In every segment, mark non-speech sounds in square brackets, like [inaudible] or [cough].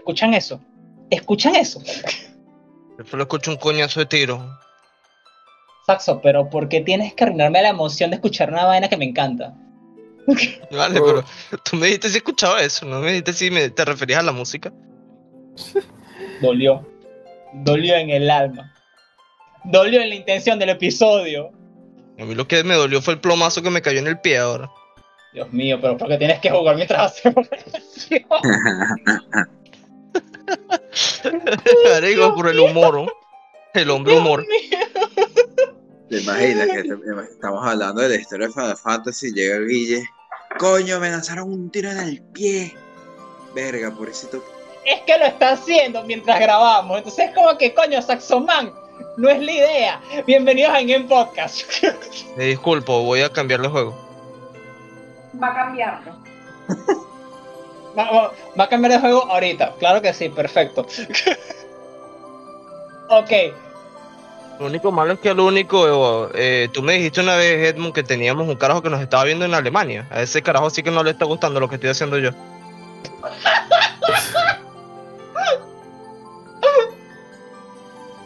¿Escuchan eso? ¿Escuchan eso? Yo solo escucho un coñazo de tiro. Saxo, pero ¿por qué tienes que arruinarme la emoción de escuchar una vaina que me encanta? [laughs] Vale, pero tú me dijiste si escuchaba eso, no me dijiste si me, te referías a la música. [laughs] Dolió. Dolió en el alma. Dolió en la intención del episodio. A mí lo que me dolió fue el plomazo que me cayó en el pie ahora. Dios mío, pero ¿por qué tienes que jugar mientras hacemos [laughs] [laughs] Marico, por el humor, ¿no? El hombre humor. ¿Te imaginas que te- estamos hablando de la historia de Final Fantasy? Llega el Guille. Coño, me lanzaron un tiro en el pie. Verga, pobrecito. Es que lo está haciendo mientras grabamos. Entonces es como que, coño, Saxoman, no es la idea. Bienvenidos a Game Podcast. Me disculpo, voy a cambiar el juego. Va a cambiarlo. [laughs] Va, va- va a cambiar de juego ahorita. Claro que sí, perfecto. [laughs] ok, Lo único malo es que lo único, eh, tú me dijiste una vez, Edmund, que teníamos un carajo que nos estaba viendo en Alemania. A ese carajo sí que no le está gustando lo que estoy haciendo yo.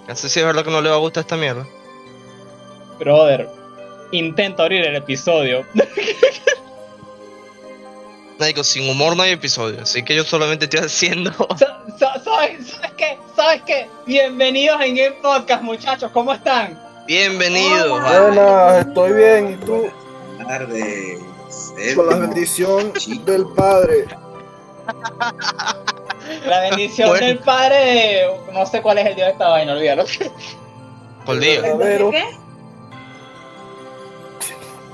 No sé si es verdad que no le va a gustar esta mierda. brother. Intento abrir el episodio. [laughs] Marico, sin humor no hay episodio, así que yo solamente estoy [laughs] haciendo. Sa- sa- ¿Sabes, ¿Sabes qué? ¿Sabes qué? Bienvenidos a Game Podcast, muchachos. ¿Cómo están? Bienvenidos. Buenas, estoy bien, ¿y tú? Buenas tardes. Con la bendición Chico. del Padre. La bendición Bueno. del padre. No sé cuál es el día de esta vaina, olvídalo. Por día. ¿Qué?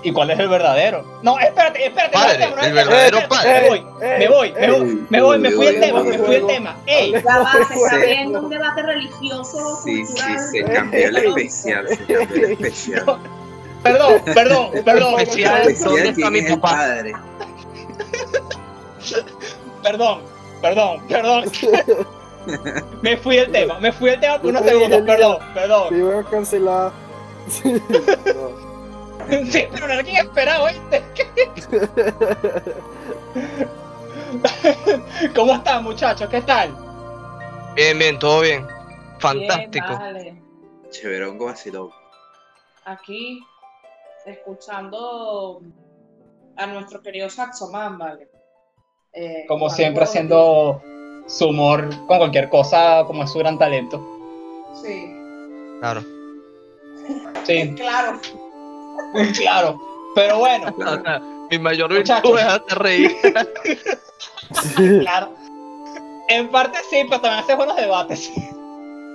¿Y cuál es el verdadero? No, espérate, espérate. no, Padre, no, el verdadero espérate, padre. Me voy, me voy, me voy, me voy, me fui el tema, me fui el tema. ¡Ey! Ya va, se está viendo un debate religioso, Sí, sí, se cambió el especial. Se cambió el especial. Perdón, perdón, perdón, Especial. El ¿Dónde especial, está ¿quién mi el papá? padre? perdón, perdón, perdón. Me fui del tema, me fui del tema por unos segundos, perdón, Te perdón. iban a cancelar. [laughs] [laughs] Sí, pero no era quien esperaba, ¿oíste? ¿Cómo están, muchachos? ¿Qué tal? Bien, bien, todo bien. Bien, Fantástico. vale. Cheverongo vacilón. Aquí, escuchando a nuestro querido Saxoman, vale. Eh, Como siempre, haciendo su humor con cualquier cosa, como es su gran talento. Sí, Claro. Sí, [laughs] claro. [laughs] claro. Pero bueno, Claro. [laughs] O sea, mi mayor virtud es hacer reír. claro. En parte sí, pero también hace buenos debates.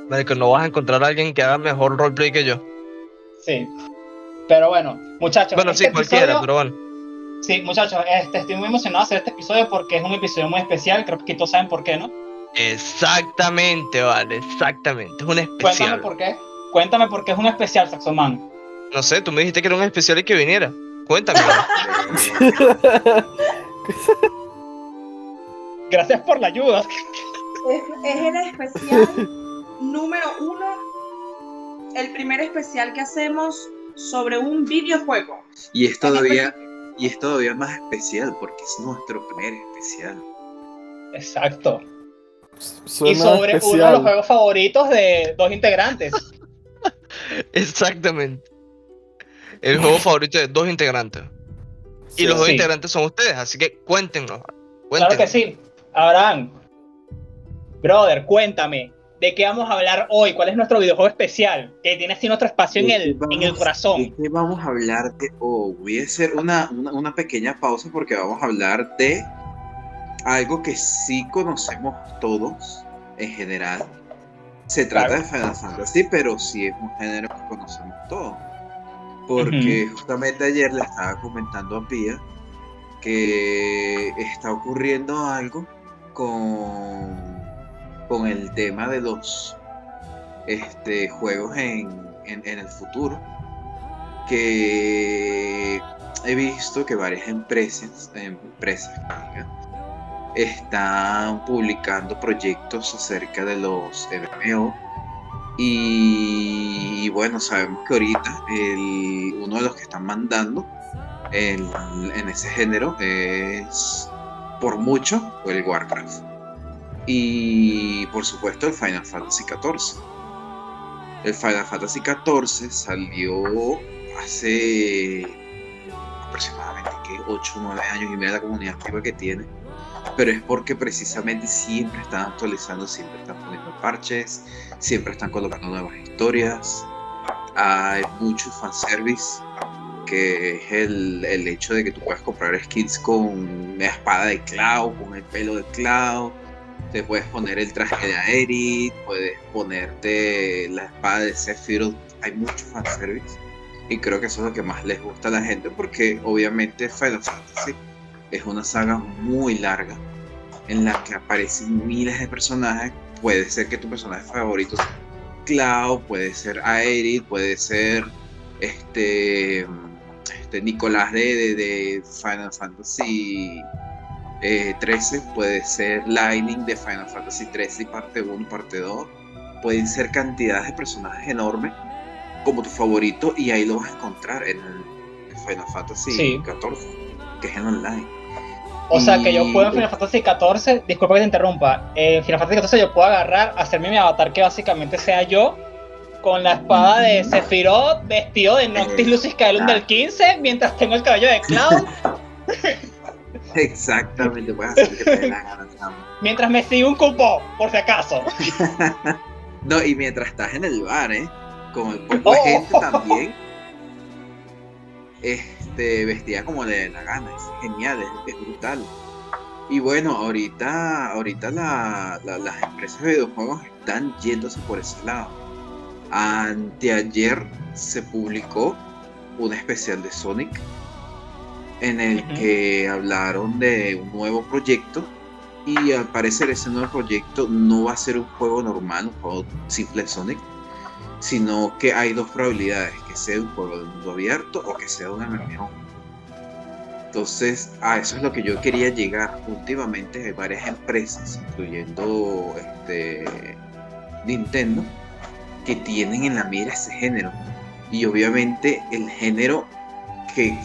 Marico, no vas a encontrar a alguien que haga mejor roleplay que yo. Sí. Pero bueno, muchachos. Bueno, este sí, cualquiera, episodio- pero bueno. Sí, muchachos, este, estoy muy emocionado de hacer este episodio porque es un episodio muy especial. Creo que todos saben por qué, ¿no? Exactamente, vale, exactamente. Es un Cuéntame especial. por qué. Cuéntame por qué es un especial, Saxoman. No sé, tú me dijiste que era un especial y que viniera. Cuéntame. [laughs] Gracias por la ayuda. Es, es el especial número uno, el primer especial que hacemos sobre un videojuego. Y es todavía, y es todavía más especial porque es nuestro primer especial. Exacto. Suena y sobre uno de los juegos favoritos de dos integrantes. [laughs] Exactamente. El juego favorito de dos integrantes. Y los dos Sí. integrantes son ustedes, así que cuéntenos. Claro que sí. Abraham, brother, cuéntame. ¿De qué vamos a hablar hoy? ¿Cuál es nuestro videojuego especial? Que tiene así nuestro espacio en ¿De el, en el corazón. ¿De qué vamos a hablar de hoy? Voy a hacer una, una, una pequeña pausa porque vamos a hablar de algo que sí conocemos todos en general. Se trata Claro. de Final Fantasy, pero sí es un género que conocemos todos. Porque justamente ayer le estaba comentando a Pia que está ocurriendo algo con, con el tema de los este, juegos en, en- el futuro. Que he visto que varias empresas, empresas están publicando proyectos acerca de los MMO. Y, bueno, sabemos que ahorita el, uno de los que están mandando en, ese género es por mucho el Warcraft. Y por supuesto el Final Fantasy XIV. El Final Fantasy XIV salió hace aproximadamente ¿qué? 8 o 9 años y mira la comunidad activa que tiene. Pero es porque precisamente siempre están actualizando, siempre están poniendo parches, siempre están colocando nuevas historias. Hay mucho fanservice, que es el, el hecho de que tú puedes comprar skins con la espada de Cloud, con el pelo de Cloud. Te puedes poner el traje de Aerith, puedes ponerte la espada de Sephiroth. Hay mucho fanservice. Y creo que eso es lo que más les gusta a la gente porque obviamente Final Fantasy es una saga muy larga en la que aparecen miles de personajes. Puede ser que tu personaje favorito sea Cloud, puede ser Aerith, puede ser este, este Nicolás de, de, de Final Fantasy eh, 13, puede ser Lightning de Final Fantasy 13 parte 1 parte 2. Pueden ser cantidades de personajes enormes como tu favorito y ahí lo vas a encontrar en el Final Fantasy Sí. 14, que es en online. O sea que yo puedo en Final Fantasy XIV, disculpa que te interrumpa, en Final Fantasy XIV yo puedo agarrar, hacerme mi avatar que básicamente sea yo, con la espada de Sephiroth, vestido de Noctis Lucis Caelum del 15, mientras tengo el cabello de Cloud, [laughs] [laughs] Exactamente, puedes hacer que te dé la gana. mientras me sigue un cupo, por si acaso. [laughs] No, y mientras estás en el bar, ¿eh? Con el Oh. de gente también, este, vestida como le dé la gana, es genial, es, es brutal. Y bueno, ahorita, ahorita la- la- las empresas de videojuegos están yéndose por ese lado. Anteayer se publicó un especial de Sonic en el que hablaron de un nuevo proyecto y al parecer ese nuevo proyecto no va a ser un juego normal, un juego simple Sonic, sino que hay dos probabilidades, que sea un juego de mundo abierto o que sea un MMO. Entonces, a eso es lo que yo quería llegar. Últimamente hay varias empresas, incluyendo este, Nintendo, que tienen en la mira ese género. Y obviamente el género que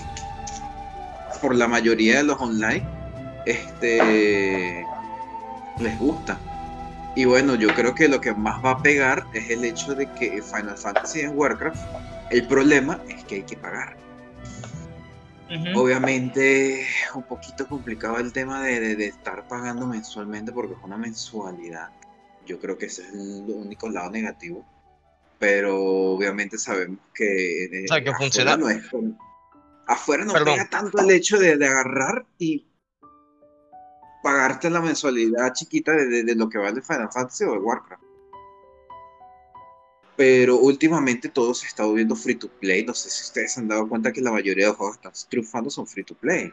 por la mayoría de los online este, les gusta. Y bueno, yo creo que lo que más va a pegar es el hecho de que Final Fantasy en Warcraft, el problema es que hay que pagar. Ujú. Obviamente es un poquito complicado el tema de, de- de estar pagando mensualmente porque es una mensualidad. Yo creo que ese es el único lado negativo. Pero obviamente sabemos que, eh, O sea, que afuera funciona- no es afuera no pega tanto el hecho de, de agarrar y pagarte la mensualidad chiquita de, de- de lo que vale Final Fantasy o de Warcraft. Pero últimamente todo se está volviendo free to play. No sé si ustedes se han dado cuenta que la mayoría de los juegos que están triunfando son free to play.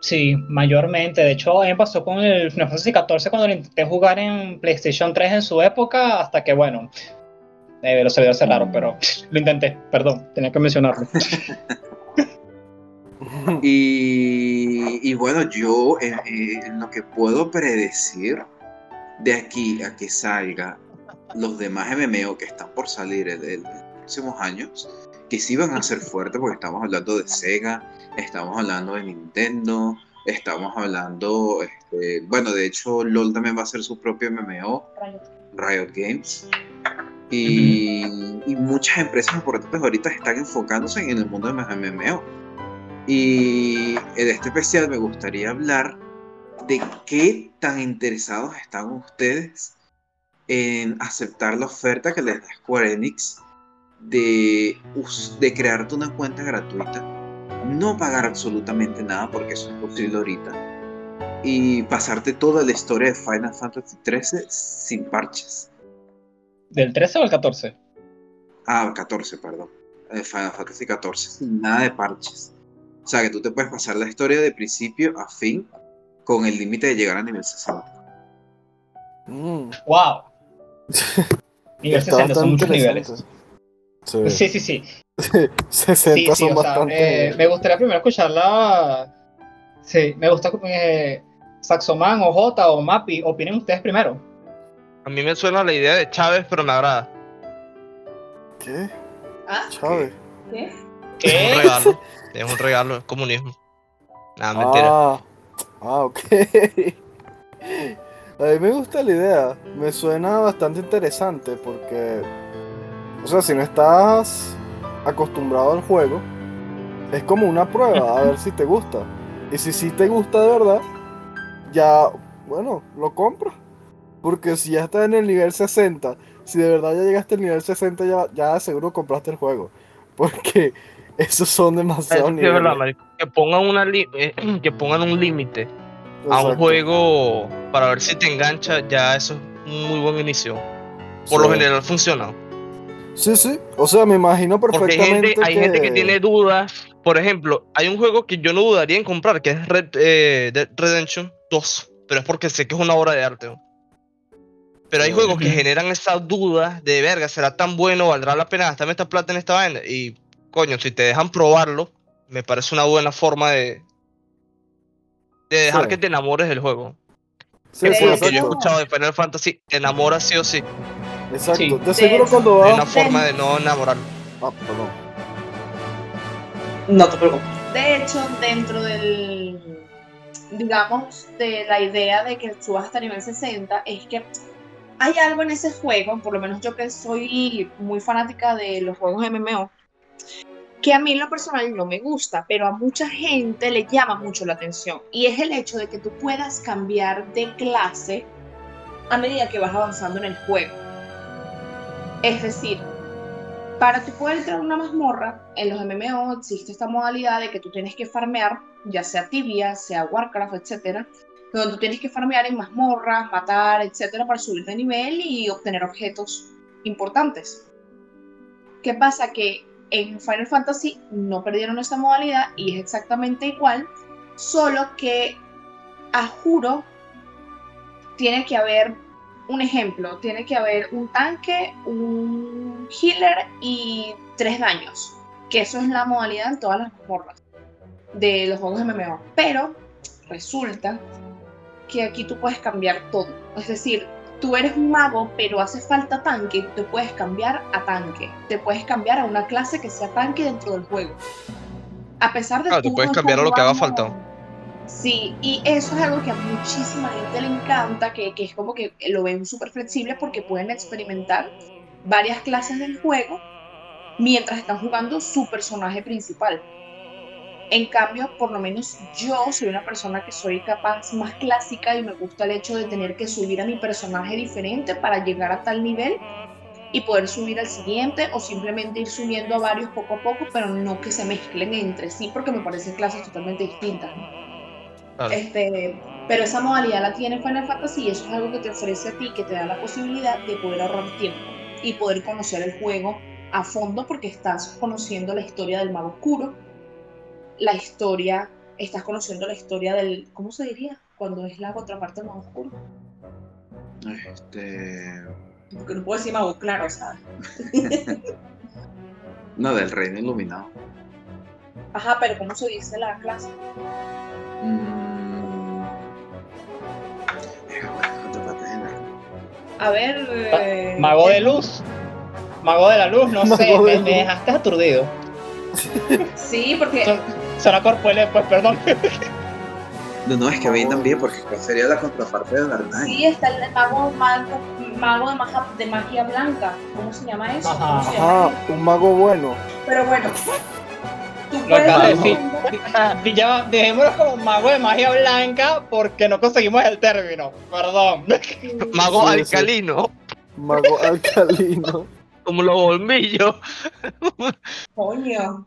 Sí, mayormente. De hecho, a mí me pasó con el Final Fantasy XIV cuando lo intenté jugar en PlayStation 3 en su época, hasta que, bueno, eh, los servidores cerraron, pero [laughs] lo intenté, perdón, tenía que mencionarlo. [laughs] Y, y bueno, yo eh, eh, lo que puedo predecir de aquí a que salga los demás MMO que están por salir en, en los próximos años, que sí van a ser fuertes porque estamos hablando de Sega, estamos hablando de Nintendo, estamos hablando, este, bueno, de hecho LOL también va a hacer su propio MMO, Riot Games. Y, y muchas empresas importantes ahorita están enfocándose en el mundo de los MMO. Y en este especial me gustaría hablar de qué tan interesados están ustedes en aceptar la oferta que les da Square Enix de, de crearte una cuenta gratuita, no pagar absolutamente nada porque eso es posible ahorita, y pasarte toda la historia de Final Fantasy XIII sin parches. ¿Del 13 o el 14? Ah, 14, perdón. Eh, Final Fantasy 14, sin nada de parches. O sea que tú te puedes pasar la historia de principio a fin con el límite de llegar a nivel 60. Mm, ¡Wow! Nivel [laughs] está 60 son muchos niveles. interesante. Sí, sí, sí. 60 Sí, sí, [laughs] son o sea, bastante. eh, me gustaría primero escuchar la. Sí, me gusta que eh, Saxoman o J o Mappy opinen ustedes primero. A mí me suena la idea de Chávez, pero me agrada. ¿Qué? ¿Ah? Chávez. ¿Qué? Un ¿Qué? [laughs] Es un regalo, es comunismo. Nada, mentira. Ah, ah, ok. [laughs] A mí me gusta la idea, me suena bastante interesante porque, o sea, si no estás acostumbrado al juego, es como una prueba a ver si te gusta. Y si sí te gusta de verdad, ya, bueno, lo compras. Porque si ya estás en el nivel 60, si de verdad ya llegaste al nivel 60, ya, ya seguro compraste el juego. [laughs] Porque [laughs] esos son Es demasiados que es verdad, que pongan una eh, [clears throat] que pongan un límite a un juego para ver si te engancha, ya eso es un muy buen inicio. Por lo general funciona. Sí, sí. O sea, me imagino Porque hay perfectamente gente, hay gente que tiene dudas. Por ejemplo, hay un juego que yo no dudaría en comprar, que es Red, eh, Dead Redemption 2. Pero es porque sé que es una obra de arte. ¿no? Pero hay juegos que generan esa duda de verga, ¿será tan bueno? ¿Valdrá la pena gastarme esta plata en esta vaina? Y coño, si te dejan probarlo, me parece una buena forma de, de dejar Sí. que te enamores del juego. Sí, sí, por lo que yo he escuchado de Final Fantasy, te enamora sí o sí. Exacto. Sí. De seguro De cuando Hay vas. una forma de no enamorarlo. Ah, perdón. No te preocupes. De hecho, dentro del, digamos, de la idea de que subas hasta nivel 60, es que hay algo en ese juego, por lo menos yo que soy muy fanática de los juegos MMO, que a mí lo personal no me gusta, pero a mucha gente le llama mucho la atención. Y es el hecho de que tú puedas cambiar de clase a medida que vas avanzando en el juego. Es decir, para tú poder entrar a una mazmorra, en los MMO existe esta modalidad de que tú tienes que farmear, ya sea Tibia, sea Warcraft, etcétera, donde tú tienes que farmear en mazmorras, matar, etcétera, para subir de nivel y obtener objetos importantes. ¿Qué pasa? Que en Final Fantasy no perdieron esa modalidad y es exactamente igual, solo que a juro tiene que haber un ejemplo, tiene que haber un tanque, un healer y tres daños. Que eso es la modalidad en todas las mazmorras de los juegos MMO. Pero resulta que aquí tú puedes cambiar todo. Es decir, tú eres un mago, pero hace falta tanque, te puedes cambiar a tanque. Te puedes cambiar a una clase que sea tanque dentro del juego. A pesar de Claro, tú tú puedes no cambiar a lo que haga falta. Sí, y eso es algo que a muchísima gente le encanta, que, que es como que lo ven súper flexible porque pueden experimentar varias clases del juego mientras están jugando su personaje principal. En cambio, por lo menos yo soy una persona que soy capaz más clásica y me gusta el hecho de tener que subir a mi personaje diferente para llegar a tal nivel y poder subir al siguiente o simplemente ir subiendo a varios poco a poco, pero no que se mezclen entre sí porque me parecen clases totalmente distintas. ¿no? Claro. Este, pero esa modalidad la tiene Final Fantasy y eso es algo que te ofrece a ti, que te da la posibilidad de poder ahorrar tiempo y poder conocer el juego a fondo porque estás conociendo la historia del mago oscuro, la historia, estás conociendo la historia del, ¿cómo se diría? Cuando es la contraparte mago oscuro. Este. Porque no puedo decir mago claro, ¿sabes? [laughs] No, del reino iluminado. Ajá, pero ¿cómo se dice la clase? Mm. Eh. A ver... eh, Mago de luz. Mago de la luz, no [laughs] sé, Mago me, luz. me dejaste aturdido. Sí, porque Son- Suena corpuele, pues perdón. No, no, es que ven también, porque ¿cuál sería la contraparte de Darknine? sí está el mago, mago, mago de, magia, de magia blanca. ¿Cómo se llama eso? Ajá. ¿Cómo se llama? Ajá, un mago bueno. Pero bueno, tú Lo acabas de decir. Como mago de magia blanca porque no conseguimos el término. Perdón. Mago Sí, sí. alcalino, Mago alcalino. como los bombillos. Coño.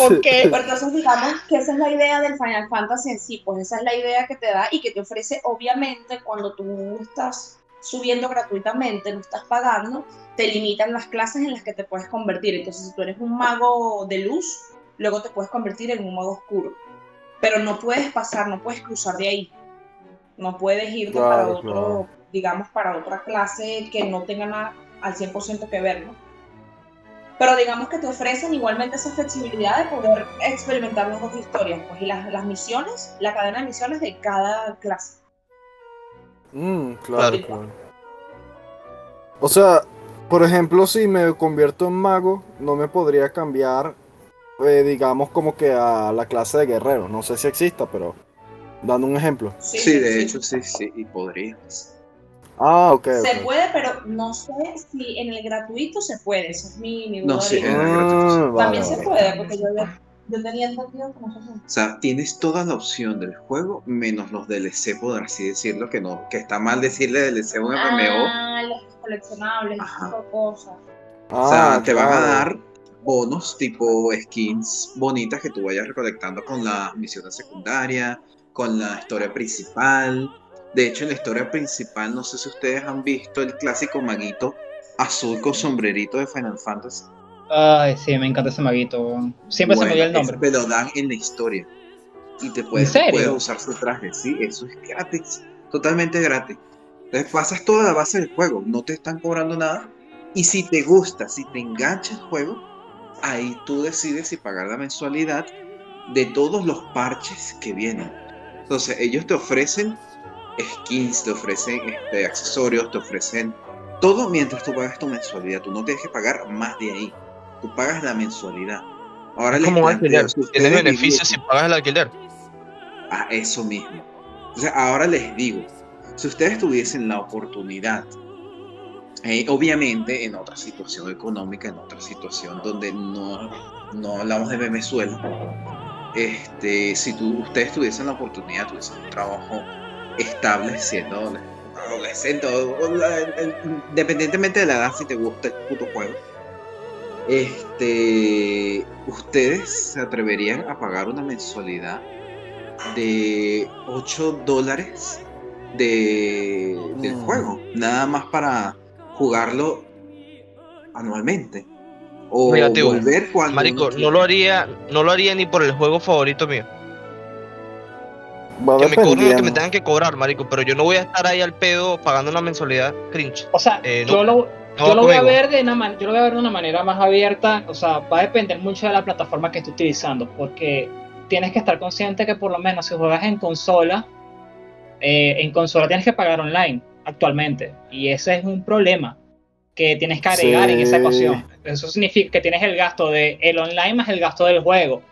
Ok. Pero entonces digamos que esa es la idea del Final Fantasy en sí, pues esa es la idea que te da y que te ofrece obviamente cuando tú estás subiendo gratuitamente, no estás pagando, te limitan las clases en las que te puedes convertir. Entonces si tú eres un mago de luz, luego te puedes convertir en un mago oscuro. Pero no puedes pasar, no puedes cruzar de ahí. No puedes irte Claro, para otro, claro. digamos, para otra clase que no tenga nada al 100% que ver, ¿no? Pero digamos que te ofrecen igualmente esa flexibilidad de poder experimentar las dos historias, pues, y las, las misiones, la cadena de misiones de cada clase. Mm, claro, Claro. claro. O sea, por ejemplo, si me convierto en mago, no me podría cambiar, eh, digamos, como que a la clase de guerrero. No sé si exista, pero Dando un ejemplo. Sí, de hecho, sí, sí, y podrías. Ah, ok. Se puede, pero no sé si en el gratuito se puede. Eso es mi, mi No, duda sí, en el gratuito. Ah, vale, También se puede, porque yo, yo tenía entendido que no se puede. O sea, tienes toda la opción del juego, menos los DLC, por así decirlo, que no, que está mal decirle DLC a un MMO. Ah, los coleccionables, cosas. O sea, Ah, te van a dar bonos tipo skins bonitas que tú vayas recolectando con las misiones secundarias, con la historia principal. De hecho, en la historia principal, no sé si ustedes han visto el clásico maguito azul con sombrerito de Final Fantasy. Ay, sí, me encanta ese maguito. Siempre se me olvida el nombre. te lo dan en la historia. Y te puedes usar su traje. Sí, eso es gratis. Totalmente gratis. Entonces pasas toda la base del juego. No te están cobrando nada. Y si te gusta, si te engancha el juego, ahí tú decides si pagar la mensualidad de todos los parches que vienen. Entonces ellos te ofrecen skins, te ofrecen este, accesorios, te ofrecen todo mientras tú pagas tu mensualidad. Tú no tienes que pagar más de ahí. Tú pagas la mensualidad. Ahora planteo, alquiler. Tienes beneficios si pagas el alquiler. a eso mismo. Entonces, ahora les digo, si ustedes tuviesen la oportunidad, eh, obviamente en otra situación económica, en otra situación donde no, no hablamos de Venezuela, este, si tú, ustedes tuviesen la oportunidad, tuviesen un trabajo estable siendo adolescente, independientemente de la edad, si te gusta el puto juego, este, ustedes se atreverían a pagar una mensualidad de 8 dólares de, del Mm. juego, nada más para jugarlo anualmente. O volver cuando Marico, no lo haría, no lo haría ni por el juego favorito mío. Va Que me cobren lo que me tengan que cobrar, marico, pero yo no voy a estar ahí al pedo pagando una mensualidad cringe. O sea, Eh, no, yo lo, no yo lo voy a ver de una man- yo lo voy a ver de una manera más abierta, o sea, va a depender mucho de la plataforma que estés utilizando, porque tienes que estar consciente que por lo menos si juegas en consola, eh, en consola tienes que pagar online actualmente, y ese es un problema que tienes que agregar en esa ecuación. Eso significa que tienes el gasto de el online más el gasto del juego.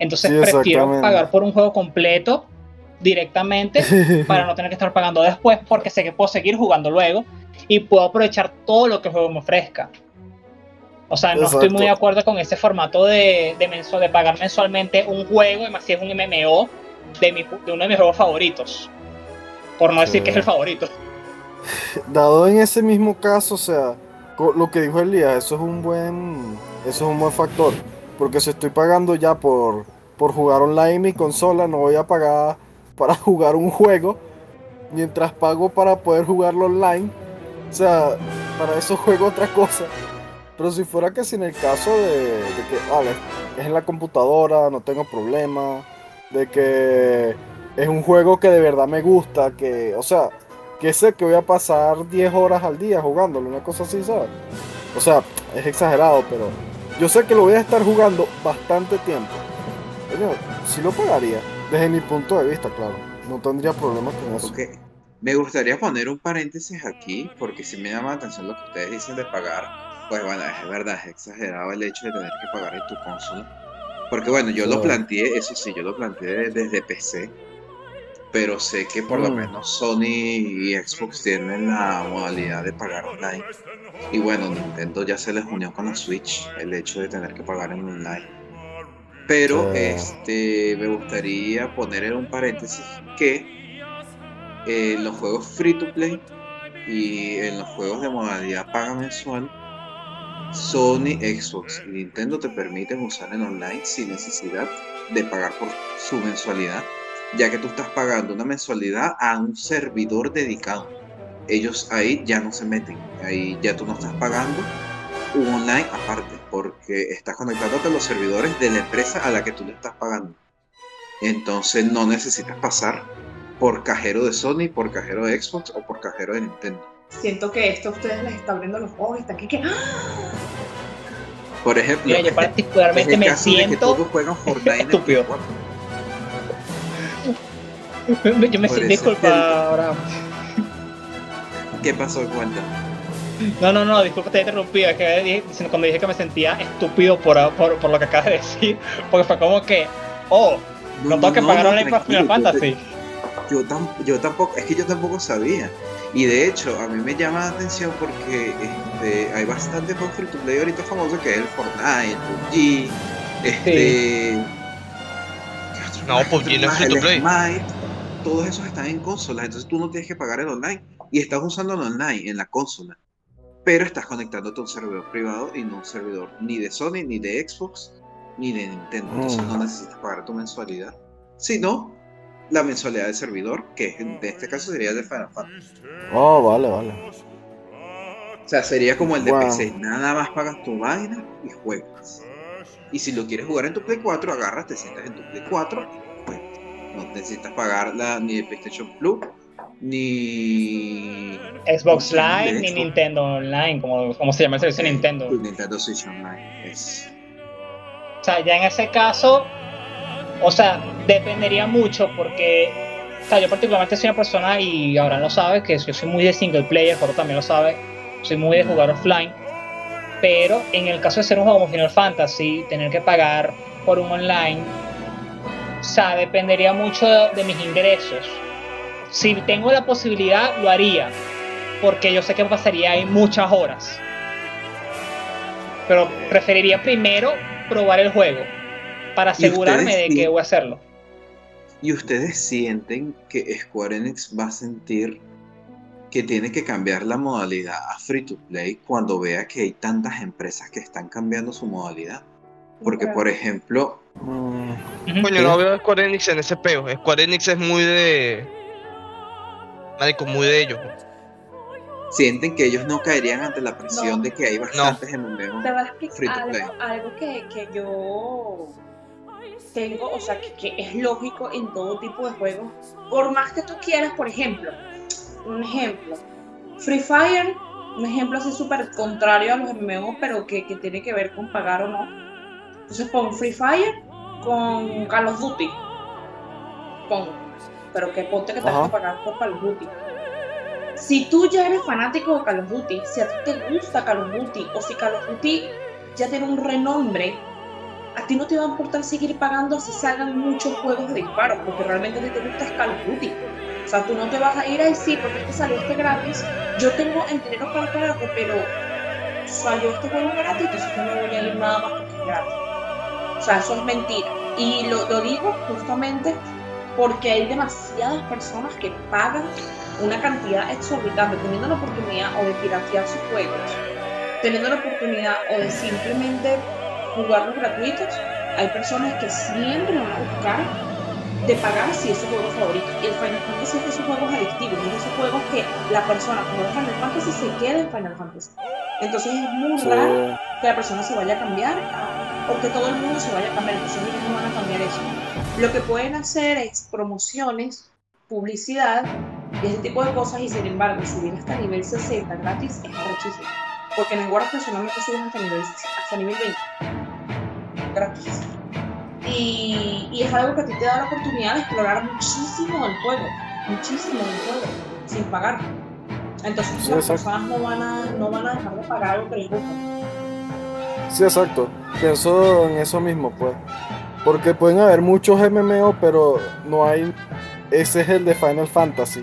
Entonces Sí, prefiero pagar por un juego completo directamente [laughs] para no tener que estar pagando después porque sé que puedo seguir jugando luego y puedo aprovechar todo lo que el juego me ofrezca. O sea, no estoy muy de acuerdo con ese formato de, de, mensual, de pagar mensualmente un juego, y más si es un MMO de, mi, de uno de mis juegos favoritos. Por no decir que es el favorito. [laughs] Dado en ese mismo caso, o sea, lo que dijo Elías, eso es un buen, eso es un buen factor. Porque si estoy pagando ya por, por jugar online mi consola, no voy a pagar para [laughs] jugar un juego, mientras pago para poder jugarlo online. O sea, para eso juego otra cosa. Pero si fuera que si en el caso de, que, vale, es en la computadora, no tengo problema, de que es un juego que de verdad me gusta, que, o sea, que sé que voy a pasar 10 horas al día jugándolo, una cosa así, ¿sabes? O sea, es exagerado, pero yo sé que lo voy a estar jugando bastante tiempo. Coño, sí lo pagaría, desde mi punto de vista, claro. No tendría problemas con eso. Ok. Me gustaría poner un paréntesis aquí, porque si me llama la atención lo que ustedes dicen de pagar. Pues bueno, es verdad, es exagerado el hecho de tener que pagar en tu consola. Porque bueno, yo lo planteé, eso sí, yo lo planteé desde PC. Pero sé que por lo Mm. menos Sony y Xbox tienen la modalidad de pagar online. Y bueno, Nintendo ya se les unió con la Switch, el hecho de tener que pagar en online. Pero Sí. este me gustaría poner en un paréntesis que en los juegos free to play y en los juegos de modalidad paga mensual, Sony, Xbox y Nintendo te permiten usar en online sin necesidad de pagar por su mensualidad, ya que tú estás pagando una mensualidad a un servidor dedicado. Ellos ahí ya no se meten, ahí ya tú no estás pagando un online aparte, porque estás conectándote a los servidores de la empresa a la que tú le estás pagando. Entonces no necesitas pasar por cajero de Sony, por cajero de Xbox o por cajero de Nintendo. Siento que esto a ustedes les está abriendo los ojos y está aquí que. ¡ah! Por ejemplo, Mira, yo es particularmente el me caso de que siento. todos juegan Fortnite en el estúpido. Play [laughs] 4. Yo me siento. Disculpa. Abraham. ¿Qué pasó? Cuenta. No, no, no, disculpa, te he interrumpido. Es que dije- cuando dije que me sentía estúpido por, por, por lo que acabas de decir, porque fue como que, oh, no, tengo que pagar online para Final Fantasy. Yo, tam- yo tampoco, es que yo tampoco sabía. Y de hecho, a mí me llama la atención porque este, hay bastante juegos free to play ahorita famosos que es el Fortnite, el PUBG, este. ¿qué otro No, PUBG no es free to El play. Smite, todos esos están en consolas, entonces tú no tienes que pagar el online y estás usando el online en la consola. Pero estás conectándote a un servidor privado y no un servidor ni de Sony, ni de Xbox, ni de Nintendo. Entonces Mm. no necesitas pagar tu mensualidad, sino la mensualidad del servidor, que en este caso sería el de Final Fantasy. Oh, vale, vale. O sea, sería como el de Wow. PC, nada más pagas tu vaina y juegas. Y si lo quieres jugar en tu Play 4, agarras, te sientas en tu Play 4 y juegas. No necesitas pagar la, ni el PlayStation Plus, ni Xbox Live ni Nintendo Online, como, como se llama el servicio Nintendo. ni Nintendo Switch Online. Es- O sea, ya en ese caso, o sea, dependería mucho porque, o sea, yo particularmente soy una persona, y ahora lo sabe, que yo soy muy de single player, Jorge también lo sabe, soy muy de jugar offline, pero en el caso de ser un juego como Final Fantasy, tener que pagar por un online, o sea, dependería mucho de, de mis ingresos. Si tengo la posibilidad, lo haría, porque yo sé que pasaría ahí muchas horas. Pero preferiría primero probar el juego para ¿Y asegurarme de que voy a hacerlo. ¿Y ustedes sienten que Square Enix va a sentir que tiene que cambiar la modalidad a free to play cuando vea que hay tantas empresas que están cambiando su modalidad? Porque, por ejemplo, Mm. Coño, no veo a Square Enix en ese peo. Square Enix es muy de. Marico, muy de ellos. sienten que ellos no caerían ante la presión No. de que hay bastantes MMO. Te voy a explicar algo, algo que, que yo tengo, o sea, que, que es lógico en todo tipo de juegos. Por más que tú quieras, por ejemplo, un ejemplo, Free Fire, un ejemplo así súper contrario a los MMO, pero que, que tiene que ver con pagar o no. Entonces pon Free Fire con Call of Duty. Pon, pero que ponte que te vas Ajá. a pagar por Call of Duty. Si tú ya eres fanático de Call of Duty, si a ti te gusta Call of Duty, o si Call of Duty ya tiene un renombre, a ti no te va a importar seguir pagando si salgan muchos juegos de disparos, porque realmente a ti te gusta Call of Duty. O sea, tú no te vas a ir ahí sí, porque este salió este gratis. Yo tengo el dinero para pagarlo, pero salió este juego gratis, entonces yo no voy a ir nada más porque es gratis. O sea, eso es mentira. Y lo, lo digo justamente porque hay demasiadas personas que pagan una cantidad exorbitante, teniendo la oportunidad o de piratear sus juegos, teniendo la oportunidad o de simplemente jugarlos gratuitos. Hay personas que siempre van a buscar de pagar si es su juego favorito. Y el Final Fantasy es de esos juegos adictivos, es de esos juegos que la persona como el Final Fantasy se queda en Final Fantasy. Entonces es muy sí. raro que la persona se vaya a cambiar, porque todo el mundo se vaya a cambiar, entonces ellos no van a cambiar eso. Lo que pueden hacer es promociones, publicidad y ese tipo de cosas, y sin embargo, subir hasta nivel 60 gratis es muchísimo. Porque en el Guarda personalmente suben hasta nivel, hasta nivel 20 gratis. Y, y es algo que a ti te da la oportunidad de explorar muchísimo el juego, muchísimo el juego, sin pagar. Entonces Sí, las personas no van, a, no van a dejar de pagar algo que les gusta. Sí, exacto. Pienso en eso mismo, pues. Porque pueden haber muchos MMO, pero no hay. Ese es el de Final Fantasy.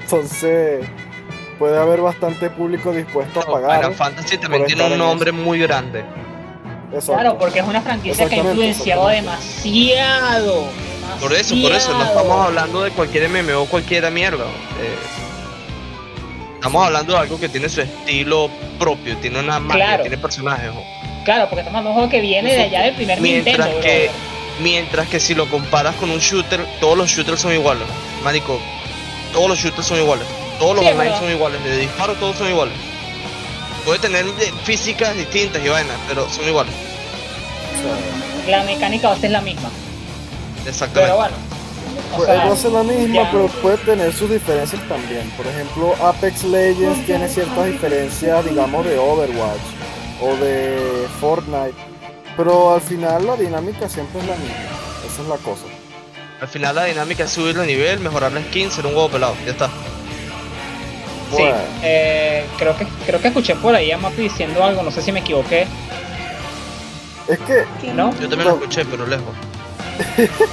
Entonces, puede haber bastante público dispuesto a pagar. Final Fantasy también tiene un nombre muy grande. Exacto. Claro, porque es una franquicia que ha influenciado demasiado. Por eso, por eso, no estamos hablando de cualquier MMO, cualquiera mierda. Eh, estamos hablando de algo que tiene su estilo propio, tiene una magia, Claro. tiene personajes. Claro, porque estamos hablando de un juego que viene de allá del primer Mientras Nintendo, que, mientras que si lo comparas con un shooter, todos los shooters son iguales. Marico, todos los shooters son iguales. Todos los Sí, online son iguales. De disparo todos son iguales. Puede tener físicas distintas y vainas, pero son iguales. La mecánica base es la misma. Exactamente. Pero bueno. o Pues, sea, no es la misma, ya. pero puede tener sus diferencias también. Por ejemplo, Apex Legends tiene ciertas diferencias, digamos, de Overwatch o de Fortnite. Pero al final la dinámica siempre es la misma. Esa es la cosa. Al final la dinámica es subir de nivel, mejorar la skin, ser un huevo pelado. Ya está. Sí, Bueno. eh, creo que creo que escuché por ahí a Mapi diciendo algo, no sé si me equivoqué, Es que ¿no? Yo también lo escuché, pero lejos.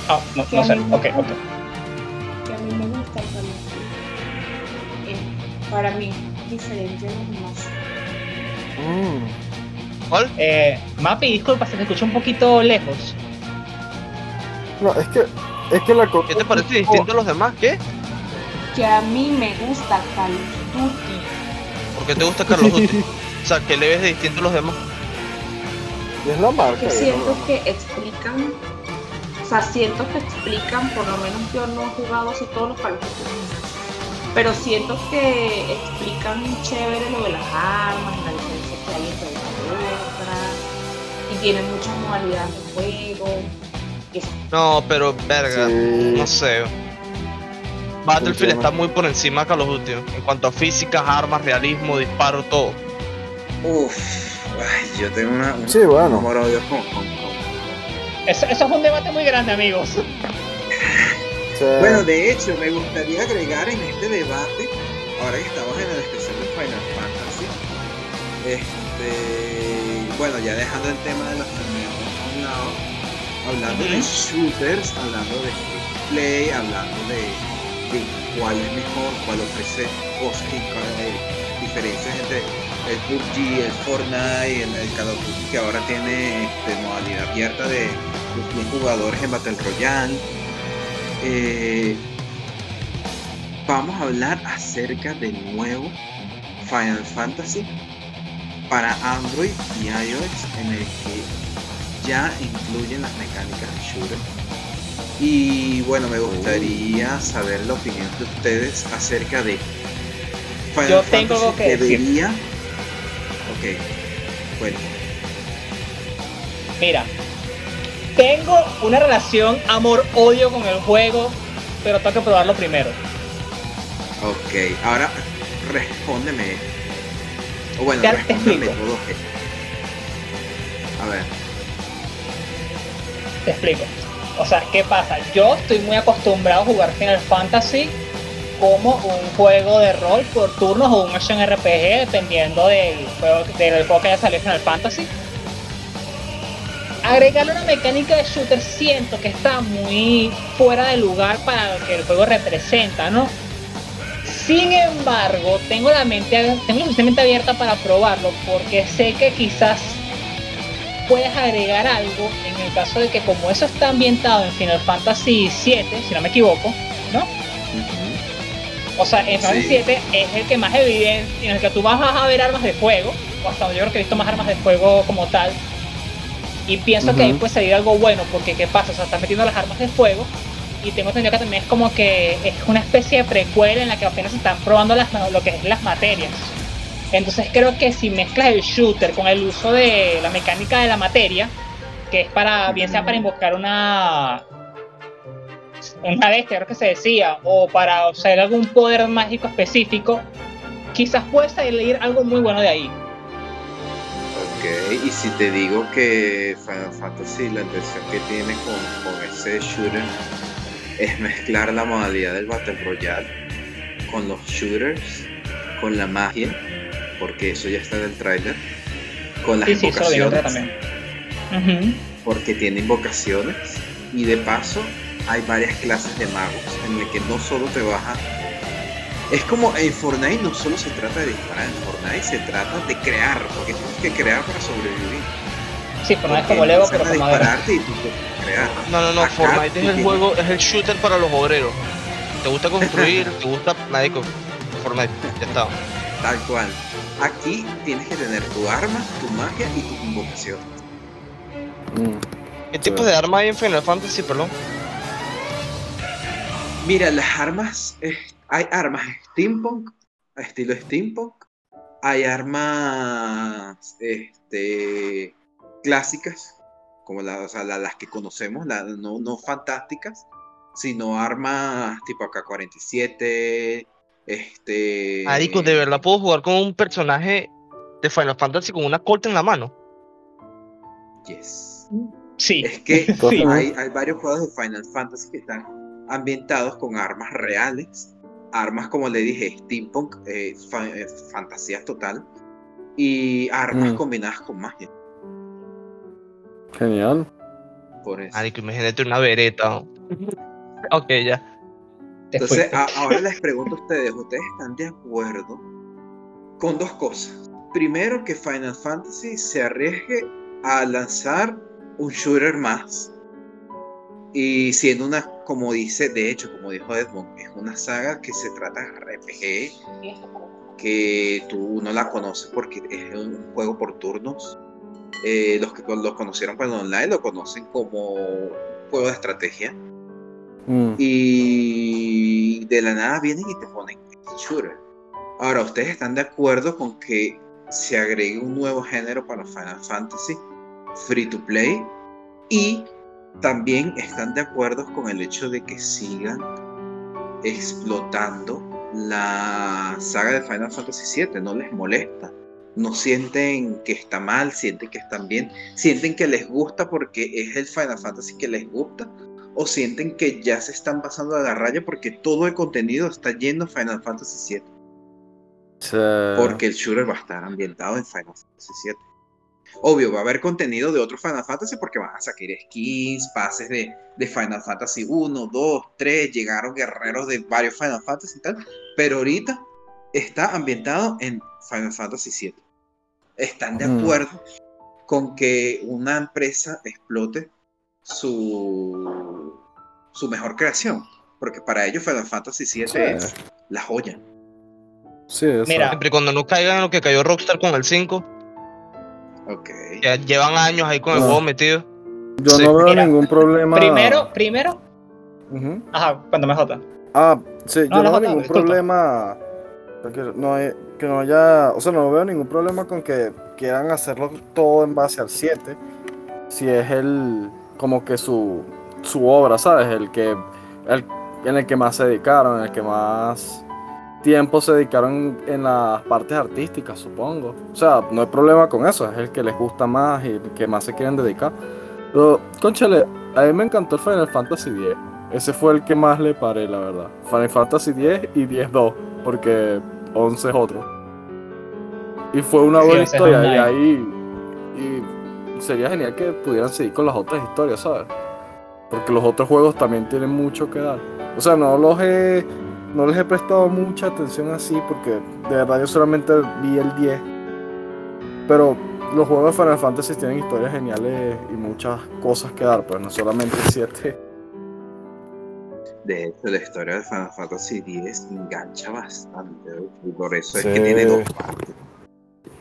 Ah, no, no sé, ok, ok. Que a mí me gusta el Call of Duty. Es, para mí, diferente de los demás. Mm. ¿Cuál? Eh, Mapi, disculpa, se te escucha un poquito lejos. No, es que, es que la cosa. ¿Qué te parece distinto a los demás? ¿Qué? Que a mí me gusta Call of Duty. ¿Por qué te gusta Carlos Duty? [laughs] O sea, ¿qué le ves de distinto a los demás? Es la marca. Que siento ¿no? que explican, o sea, siento que explican, por lo menos yo no he jugado así todos los Duty, pero siento que explican chévere lo de las armas, la diferencia que hay entre una y otra, y tienen muchas modalidades de juego. No, pero verga, Sí. no sé. Battlefield está muy por encima de Call of Duty en cuanto a físicas, armas, realismo, disparo, todo. Uf, ay, yo tengo una, un Sí, bueno. amor odio con, con- con- Eso, eso es un debate muy grande, amigos. [laughs] Bueno, de hecho, me gustaría agregar en este debate, ahora que estamos en el especial de Final Fantasy, este, bueno, ya dejando el tema de los torneos a un lado, hablando de shooters, hablando de play, hablando de, de cuál es mejor, cuál ofrece cosas y cuál- eh, diferencias entre el PUBG, el Fortnite, el, el Call of Duty, que ahora tiene este, modalidad abierta de los 10 jugadores en Battle Royale. Eh, vamos a hablar acerca del nuevo Final Fantasy para Android y iOS en el que ya incluyen las mecánicas de shooter. Y bueno, me gustaría saber la opinión de ustedes acerca de Final Yo tengo algo que decir. debería. Ok, bueno, Mira, tengo una relación amor-odio con el juego, pero tengo que probarlo primero. ok, ahora respóndeme. O bueno, Ya te respóndeme explico. todo. A ver. Te explico. O sea, ¿qué pasa? Yo estoy muy acostumbrado a jugar Final Fantasy como un juego de rol por turnos o un action RPG, dependiendo del juego, del juego que haya salido Final Fantasy. Agregarle una mecánica de shooter siento que está muy fuera de lugar para lo que el juego representa, ¿no? Sin embargo, tengo la mente, tengo suficientemente abierta para probarlo porque sé que quizás puedes agregar algo en el caso de que como eso está ambientado en Final Fantasy VII, si no me equivoco, ¿no? O sea, en Final. Fantasy VII es el que más evidente, en el que tú vas a ver armas de fuego, o hasta yo creo que he visto más armas de fuego como tal, y pienso que ahí puede salir algo bueno, porque ¿qué pasa? O sea, estás metiendo las armas de fuego, y tengo entendido que también es como que es una especie de precuela en la que apenas están probando las, lo que es las materias. Entonces creo que si mezclas el shooter con el uso de la mecánica de la materia, que es para, bien sea para invocar una una bestia, creo que se decía, o para usar algún poder mágico específico, quizás puede salir algo muy bueno de ahí. Ok, y si te digo que Final Fantasy, la intención que tiene con, con ese shooter es mezclar la modalidad del Battle Royale con los shooters, con la magia, porque eso ya está en el trailer, con las Sí, sí, eso lo digo invocaciones. Ujú. porque tiene invocaciones, y de paso hay varias clases de magos en el que no solo te baja. Es como en Fortnite no solo se trata de disparar, en Fortnite se trata de crear, porque tienes que crear para sobrevivir. Sí, pero no es como Lego, pero con madera. dispararte y tú crear. No, no, no, Acá Fortnite es el tienes- juego, es el shooter para los obreros. ¿Te gusta [laughs] construir? ¿Te gusta? Marico, Fortnite, ya está. Tal cual. Aquí tienes que tener tu arma, tu magia y tu invocación. Mm. ¿Qué tipos de armas hay en Final Fantasy, perdón? Mira, las armas, eh, hay armas steampunk, estilo steampunk. Hay armas este, clásicas, como la- o sea, la- las que conocemos, la- no, no fantásticas, sino armas tipo AK-47, este... Marico, de verdad puedo jugar con un personaje de Final Fantasy con una corta en la mano. Yes. Sí. Es que [laughs] Sí. hay, hay varios juegos de Final Fantasy que están ambientados con armas reales, armas como le dije, steampunk, eh, fa- eh, fantasía total, y armas Mm. combinadas con magia. Genial. Por eso. Marico, imagínate una vereta. [laughs] ok, ya. Entonces, a- ahora les pregunto a ustedes, ¿ustedes están de acuerdo con dos cosas? Primero, que Final Fantasy se arriesgue a lanzar un shooter más. Y siendo una, como dice, de hecho, como dijo Edmond, es una saga que se trata de RPG, que tú no la conoces porque es un juego por turnos. Eh, los que lo conocieron para el online lo conocen como juego de estrategia. Mm. Y de la nada vienen y te ponen shooter. Ahora, ¿ustedes están de acuerdo con que se agregue un nuevo género para Final Fantasy free to play? Y también están de acuerdo con el hecho de que sigan explotando la saga de Final Fantasy VII. No les molesta. No sienten que está mal, sienten que están bien, sienten que les gusta porque es el Final Fantasy que les gusta o sienten que ya se están pasando a la raya porque todo el contenido está lleno de Final Fantasy VII. Porque el shooter va a estar ambientado en Final Fantasy VII. Obvio, va a haber contenido de otro Final Fantasy porque van a sacar skins, pases de, de Final Fantasy 1, 2, 3, llegaron guerreros de varios Final Fantasy y tal, pero ahorita está ambientado en Final Fantasy VII. ¿Están de Mm. acuerdo con que una empresa explote su, su mejor creación? Porque para ellos Final Fantasy VII Sí. es la joya. Sí. Mira. Siempre y cuando no caigan en lo que cayó Rockstar con el 5, Ok. ya llevan años ahí con el No. juego metido. Yo sí. no veo Mira, ningún problema. Primero, primero. Ujú. Ajá, cuéntame, Jota. Ah, sí, No, yo no, no, veo ningún disculpa. problema. Que no, hay- que no haya. O sea, no veo ningún problema con que quieran hacerlo todo en base al 7. Si es el. Como que su. Su obra, ¿sabes? El que. El, en el que más se dedicaron, en el que más tiempo se dedicaron en las partes artísticas, supongo. O sea, no hay problema con eso, es el que les gusta más y el que más se quieren dedicar. Pero, conchale, a mí me encantó el Final Fantasy X. Ese fue el que más le paré, la verdad. Final Fantasy X y 10-2, porque 11 es otro. Y fue una Sí, buena historia, y ahí. Y sería genial que pudieran seguir con las otras historias, ¿sabes? Porque los otros juegos también tienen mucho que dar. O sea, no los he. No les he prestado mucha atención así, porque de verdad yo solamente vi el 10. Pero los juegos de Final Fantasy tienen historias geniales y muchas cosas que dar, pues no solamente el 7. De hecho, la historia de Final Fantasy X engancha bastante. Y por eso Sí. es que tiene dos partes.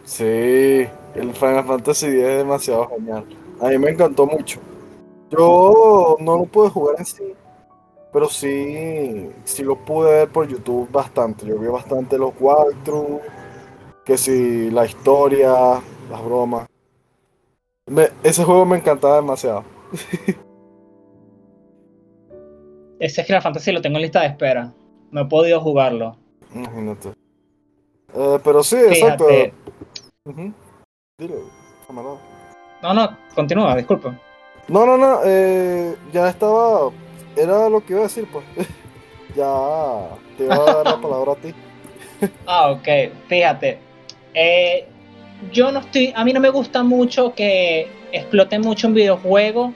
Sí, el Final Fantasy X es demasiado genial. A mí me encantó mucho. Yo no lo pude jugar en sí, pero sí, sí lo pude ver por YouTube bastante. Yo vi bastante los walkthroughs, que si la historia, las bromas. Me- ese juego me encantaba demasiado. [laughs] Ese Final Fantasy lo tengo en lista de espera. No he podido jugarlo. Imagínate. Eh, pero sí, exacto. Fíjate. Ujú. Dile, camarada. No, no, continúa, disculpa. No, no, no, eh, ya estaba. Era lo que iba a decir, pues. [laughs] ya te iba a dar la palabra a ti. [laughs] Ah, ok, fíjate. Eh, yo no estoy, a mí no me gusta mucho que exploten mucho un videojuego.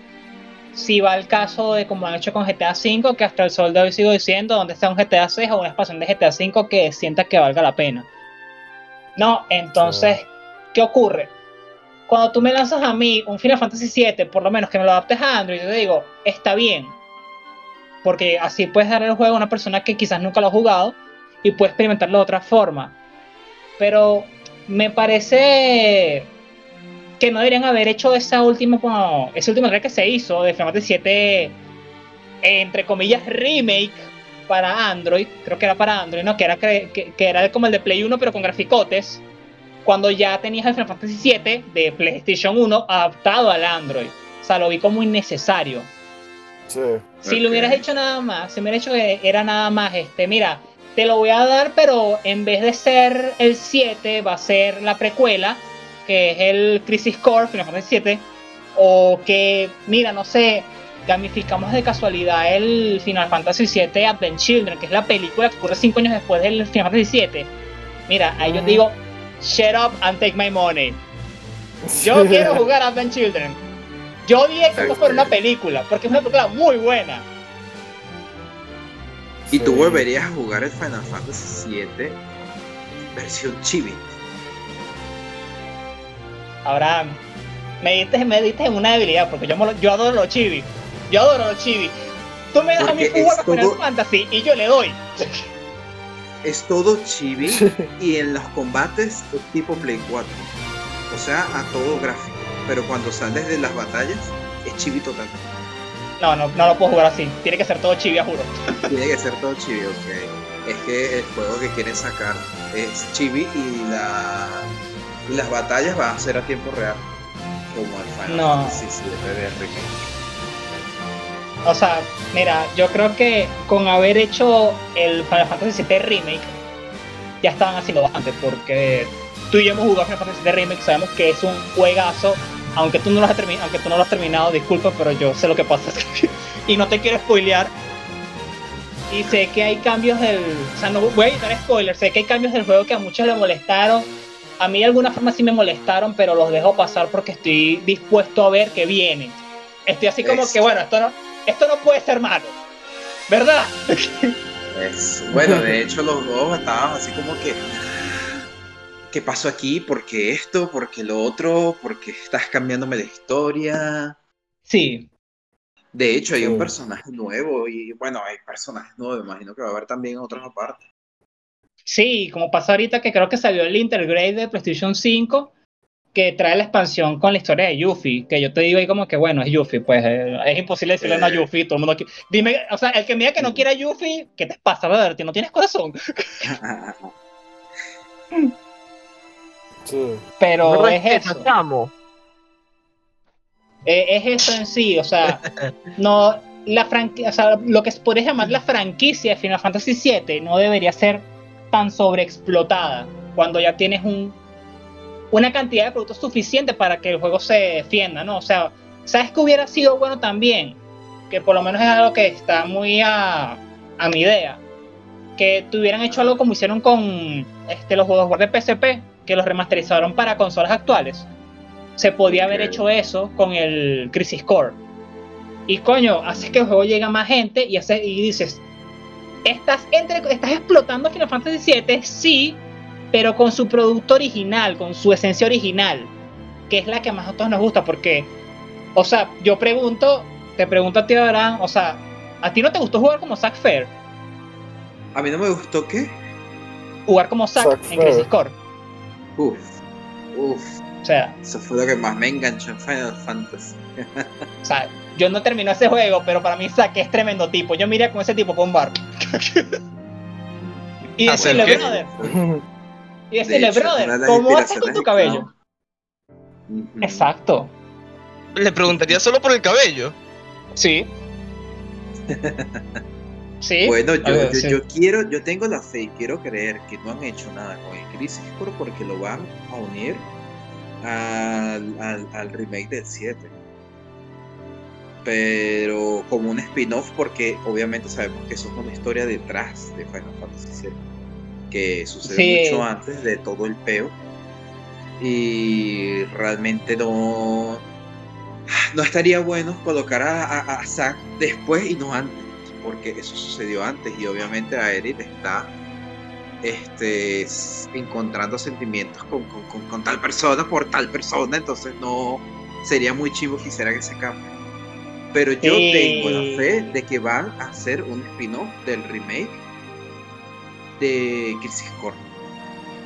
Si va el caso de como han hecho con GTA V, que hasta el sol de hoy sigo diciendo, donde está un GTA 6 o una expansión de GTA V que sienta que valga la pena. No, entonces, ¿qué ocurre? Cuando tú me lanzas a mí un Final Fantasy VII, por lo menos que me lo adaptes a Android, yo te digo, está bien. Porque así puedes darle el juego a una persona que quizás nunca lo ha jugado y puede experimentarlo de otra forma. Pero me parece que no deberían haber hecho esa última, como, ese último que se hizo de Final Fantasy VII, entre comillas, remake para Android, creo que era para Android, ¿no? Que era, que era como el de Play 1 pero con graficotes, cuando ya tenías el Final Fantasy VII de PlayStation 1 adaptado al Android. O sea, lo vi como innecesario. Sí. Si lo hubieras hecho nada más, si me hubieras hecho que era nada más, este, mira, te lo voy a dar, pero en vez de ser el 7, va a ser la precuela, que es el Crisis Core, Final Fantasy 7, o que, mira, no sé, gamificamos de casualidad el Final Fantasy 7 Advent Children, que es la película que ocurre 5 años después del Final Fantasy 7. Mira, ahí yo digo, shut up and take my money. Yo [laughs] quiero jugar Advent Children. Yo odié que no fuera una película, porque es una película muy buena. Y tú volverías a jugar el Final Fantasy VII versión chibi. Ahora, me diste, me diste en una debilidad, porque yo, molo- yo adoro los chibi. Yo adoro los chibi. Tú me das a mí Porque jugar es Final todo- Fantasy y yo le doy. [laughs] Es todo chibi [laughs] y en los combates es tipo Play 4. O sea, a todo gráfico. Pero cuando sales de las batallas es chibi total. No, no, no lo puedo jugar así. Tiene que ser todo chibi, a juro. [laughs] Tiene que ser todo chibi, ok. Es que el juego que quieren sacar es chibi y, la, y las batallas van a ser a tiempo real. Como el Final No. Fantasy VII. O sea, mira, yo creo que con haber hecho el Final Fantasy VII Remake, ya estaban haciendo bastante, porque tú y yo hemos jugado Final Fantasy VII Remake, sabemos que es un juegazo, aunque tú no lo has, aunque tú no lo has terminado, disculpa, pero yo sé lo que pasa. [laughs] y no te quiero spoilear. Y sé que hay cambios del... O sea, no voy a evitar spoilers, sé que hay cambios del juego que a muchos le molestaron. A mí de alguna forma sí me molestaron, pero los dejo pasar porque estoy dispuesto a ver que vienen. Estoy así como Es- que, bueno, esto no, esto no puede ser malo. ¿Verdad? [laughs] Es- bueno, [laughs] de hecho los dos estaban así como que... ¿Qué pasó aquí? ¿Por qué esto? ¿Por qué lo otro? ¿Por qué estás cambiándome la historia? Sí. De hecho, hay Sí. un personaje nuevo y bueno, hay personajes nuevos, imagino que va a haber también otras aparte. Sí, como pasa ahorita que creo que salió el Intergrade de PlayStation 5 que trae la expansión con la historia de Yuffie, que yo te digo ahí como que bueno, es Yuffie, pues eh, es imposible decirle no a. Yuffie, todo el mundo aquí. Dime, o sea, el que me diga que no quiere a Yuffie, ¿qué te pasa, brother? ¿No tienes corazón? [laughs] Sí. Pero No es eso. chamo. Eh, es eso en sí, o sea, [laughs] no la franquicia, o sea, lo que se podría llamar la franquicia de Final Fantasy VII no debería ser tan sobreexplotada cuando ya tienes un una cantidad de productos suficiente para que el juego se defienda, ¿no? O sea, ¿sabes que hubiera sido bueno también? Que por lo menos es algo que está muy a, a mi idea. Que tuvieran hecho algo como hicieron con este, los juegos de PSP, que los remasterizaron para consolas actuales se podía haber hecho eso con el Crisis Core. Y coño, haces que el juego llegue a más gente y, hace, y dices, estás, entre, estás explotando Final Fantasy VII, sí, pero con su producto original, con su esencia original, que es la que más a todos nos gusta, porque, o sea, yo pregunto, te pregunto a ti, Abraham, o sea, ¿a ti no te gustó jugar como Zack Fair? A mí no me gustó qué. Jugar como Zack, Zack en Fair. Crisis Core. Uf, uf, O sea, eso fue lo que más me enganchó en Final Fantasy. [laughs] o sea, yo no termino ese juego, pero para mí Zack es tremendo tipo. Yo miré con ese tipo por un bar. y ¿Hacer decirle, qué? brother, y De decirle, brother, de ¿cómo haces con tu cabello? Exacto. Le preguntaría solo por el cabello. Sí. [laughs] sí. Bueno, yo, A ver, yo, sí. yo quiero, yo tengo la fe y quiero creer que no han hecho nada con el Crisis porque lo van a unir al, al, al remake del 7. Pero como un spin-off porque obviamente sabemos que eso es una historia detrás de Final Fantasy 7 que sucede Sí. mucho antes de todo el peo y realmente no no estaría bueno colocar a, a, a Zack después y no antes porque eso sucedió antes y obviamente a Eric está este encontrando sentimientos con, con- con- con tal persona por tal persona entonces no sería muy chivo que hiciera ese cambio pero yo Sí. tengo la fe de que van a hacer un spin-off del remake de Crisis Core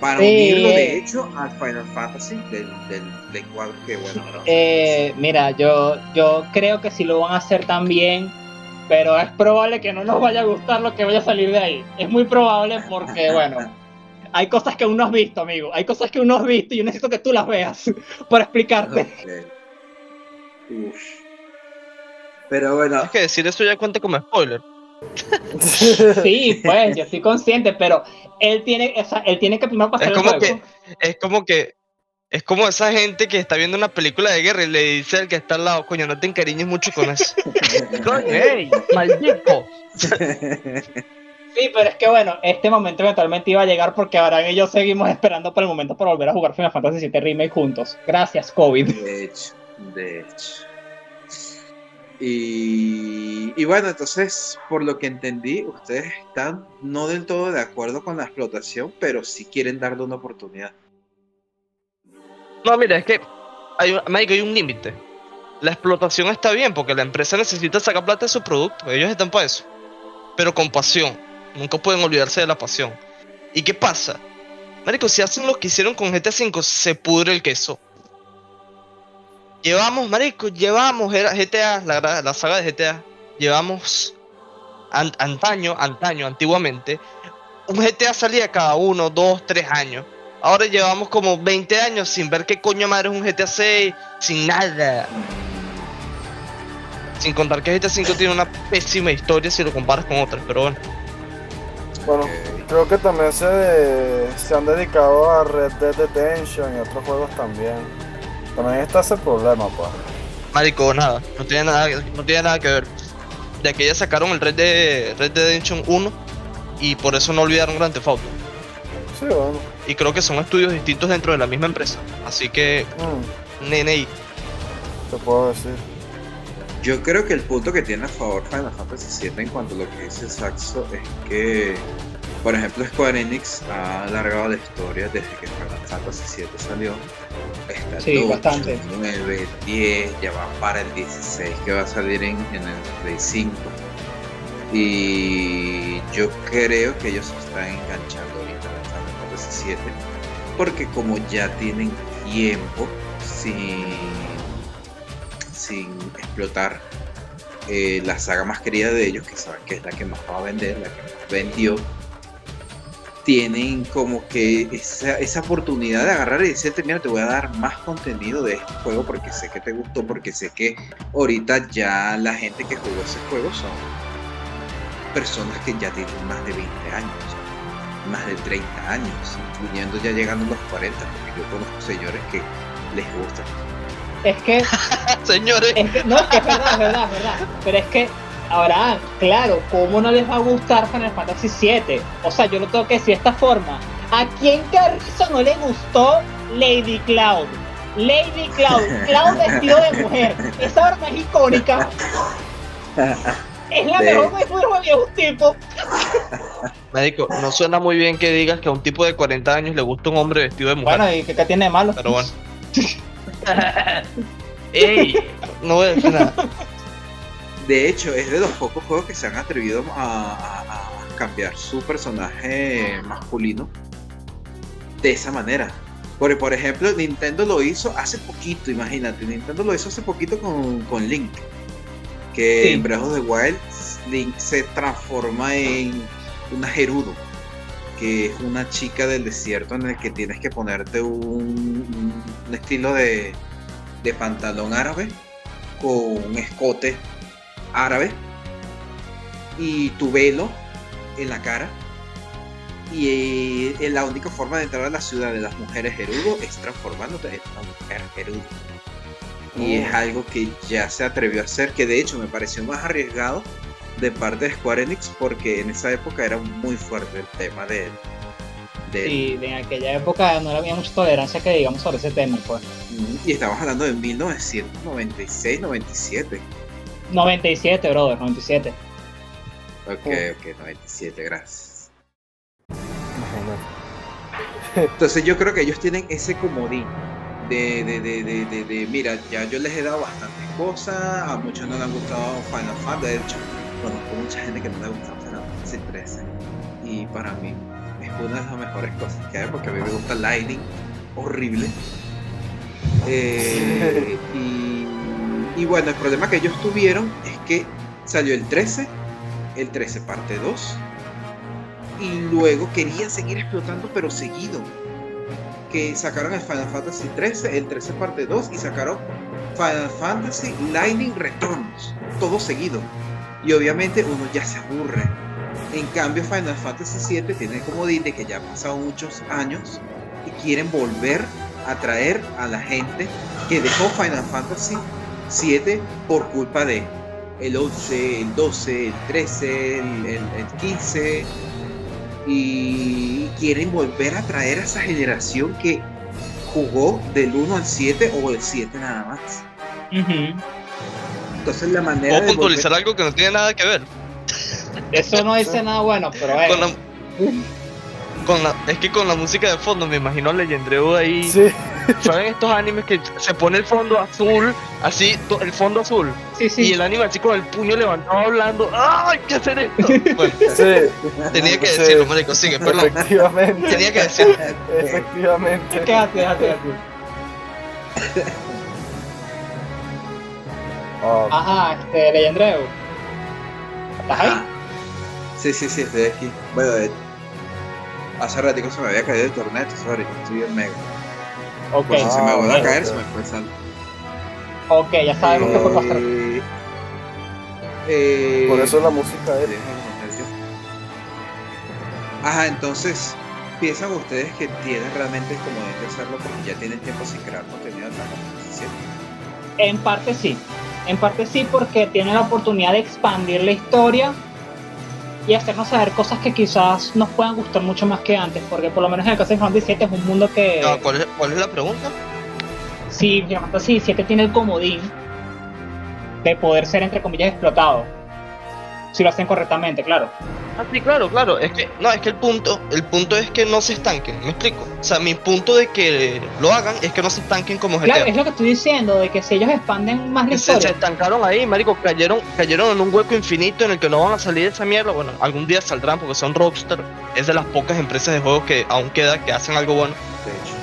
para Sí. unirlo de hecho al Final Fantasy del, del Play 4 que bueno Eh, mira, yo, yo creo que sí lo van a hacer también, pero es probable que no nos vaya a gustar lo que vaya a salir de ahí. Es muy probable porque, [laughs] bueno, hay cosas que uno has visto, amigo. Hay cosas que uno has visto y yo necesito que tú las veas [laughs] para explicarte. Ok. Uf. Pero bueno, Es que decir eso ya cuenta como spoiler. [laughs] Sí, pues, yo estoy consciente, pero él tiene, o sea, él tiene que primero pasar Es el como juego. que, es como que, es como esa gente que está viendo una película de guerra y le dice al que está al lado, coño, no te encariñes mucho con eso. [laughs] Coño, ey, maldito. Sí, pero es que bueno, este momento eventualmente iba a llegar porque Abraham y yo seguimos esperando por el momento para volver a jugar Final Fantasy VII Remake juntos. Gracias, COVID. de hecho, de hecho. Y, y bueno, entonces, por lo que entendí, ustedes están no del todo de acuerdo con la explotación, pero sí quieren darle una oportunidad. No, mira, es que hay, marico, hay un límite. La explotación está bien porque la empresa necesita sacar plata de su producto. Ellos están para eso. Pero con pasión. Nunca pueden olvidarse de la pasión. ¿Y qué pasa? Marico, si hacen lo que hicieron con GTA V, se pudre el queso. Llevamos, marico, llevamos GTA, la, saga de GTA. Llevamos an- antaño, antaño, antiguamente. Un GTA salía cada uno, dos, tres años. Ahora llevamos como 20 años sin ver qué coño madre es un GTA 6, sin nada. Sin contar que GTA 5 tiene una pésima historia si lo comparas con otras, pero bueno. Bueno, creo que también se, se han dedicado a Red Dead Redemption y otros juegos también. También está ese problema, pues. Marico, nada, no tiene nada, no tiene nada que ver. De que ya sacaron el Red, de, Red Dead Redemption 1 y por eso no olvidaron Grand Theft Auto. Sí, bueno. Y creo que son estudios distintos dentro de la misma empresa. Así que, mm, nene, te puedo decir. Yo creo que el punto que tiene a favor Final Fantasy VII en cuanto a lo que dice Saxo es que, por ejemplo, Square Enix ha alargado la historia desde que Final Fantasy VII salió. Está el Sí, 8, bastante. el 9, el 10, ya va para el 16 que va a salir en, en el Play 5. Y yo creo que ellos se están enganchando porque como ya tienen tiempo sin, sin explotar eh, la saga más querida de ellos, que saben que es la que más va a vender, la que más vendió, tienen como que esa, esa oportunidad de agarrar y decirte, mira, te voy a dar más contenido de este juego porque sé que te gustó, porque sé que ahorita ya la gente que jugó ese juego son personas que ya tienen más de 20 años, más de 30 años, incluyendo ya llegando a los 40, porque yo conozco señores que les gusta. Es que, [laughs] señores, es que, no, es que es verdad, es verdad, es verdad. Pero es que, Abraham, claro, ¿cómo no les va a gustar Final Fantasy VII? O sea, yo lo tengo que decir de esta forma. ¿A quién carrizo no le gustó Lady Cloud? Lady Cloud, Cloud [laughs] vestido de mujer. Esa arma es icónica. [laughs] Es la De- mejor que juego de un tipo. Marico, no suena muy bien que digas que a un tipo de 40 años le gusta un hombre vestido de mujer. Bueno, ¿y qué, qué tiene de malo? Pero bueno. [laughs] ¡Ey! No voy a decir nada. De hecho, es de los pocos juegos que se han atrevido a, a- a cambiar su personaje masculino de esa manera. Porque, por ejemplo, Nintendo lo hizo hace poquito, imagínate. Nintendo lo hizo hace poquito con, con Link. Que Sí. en Breath of the Wild, Link se transforma en una Gerudo. Que es una chica del desierto en el que tienes que ponerte un, un estilo de, de pantalón árabe con un escote árabe y tu velo en la cara. Y eh, la única forma de entrar a la ciudad de las mujeres Gerudo es transformándote en una mujer Gerudo. Y es Oh. algo que ya se atrevió a hacer, que de hecho me pareció más arriesgado de parte de Square Enix, porque en esa época era muy fuerte el tema de, del- Sí, en aquella época no había mucha tolerancia que digamos sobre ese tema, pues. Y estamos hablando de 1996, 97. 97, brother, 97. Ok, ok, 97, gracias. Imagínate. [laughs] [laughs] Entonces yo creo que ellos tienen ese comodín de, de, de, de, de- de, mira, ya yo les he dado bastantes cosas, a muchos no les han gustado Final Fantasy, de hecho, conozco mucha gente que no le Final Fantasy 13 y para mí es una de las mejores cosas que hay porque a mí me gusta Lightning, horrible. Eh, y, y bueno, el problema que ellos tuvieron es que salió el 13, el 13 parte 2, y luego querían seguir explotando, pero seguido. Que sacaron el Final Fantasy 13, el 13 parte 2, y sacaron Final Fantasy Lightning Returns, todo seguido. Y obviamente uno ya se aburre. En cambio, Final Fantasy 7 tiene como dice que ya han pasado muchos años y quieren volver a traer a la gente que dejó Final Fantasy 7 por culpa de el 11, el 12, el 13, el, el- el 15 y quieren volver a traer a esa generación que jugó del 1 al 7 o el 7 nada más. Ujú. entonces la manera Puedo de puntualizar algo que no tiene nada que ver. Eso no dice nada bueno, pero Con bueno. la, con la- es que con la música de fondo me imagino a Legendreu ahí. Sí, ¿Saben estos animes que se pone el fondo azul, así, to- el fondo azul, Sí, y sí. el anime así con el puño levantado hablando, ¡ah, hay que hacer esto! Bueno, [laughs] sí, tenía que Sí. decirlo, marico, sigue, perdón. efectivamente. Tenía que decirlo. Efectivamente. Quédate, déjate, déjate. [laughs] Ah, Ajá, este, Leyendreu. ¿Estás ahí? Ajá. Sí, sí, sí, estoy aquí. Bueno, de- hace ratico se me había caído el torneo, entonces ahorita estoy en mega. Ok, Por si se me Ah, vuelve a caer, se me fue salto. ok, ya sabemos qué fue pasar. Eh, eh, por eso la música es. Ajá, entonces, ¿piensan ustedes que tienen realmente como de hacerlo porque ya tienen tiempo sin crear contenido Fantasy VII? En parte sí. En parte sí, porque tiene la oportunidad de expandir la historia y hacernos saber cosas que quizás nos puedan gustar mucho más que antes. Porque por lo menos en el caso de Final Fantasy VII es un mundo que. No, ¿cuál, es, ¿Cuál es la pregunta? Sí, Final Fantasy VII tiene el comodín de poder ser, entre comillas, explotado. Si lo hacen correctamente, claro. Ah, sí, claro, claro. Es que, no, es que el punto, el punto es que no se estanquen, ¿me explico? O sea, mi punto de que lo hagan es que no se estanquen como GTA. Claro, es lo que estoy diciendo, de que si ellos expanden más la Que se, se historia. estancaron ahí, marico, cayeron, cayeron en un hueco infinito en el que no van a salir de esa mierda. Bueno, algún día saldrán porque son Rockstar. Es de las pocas empresas de juegos que aún queda que hacen algo bueno. De hecho.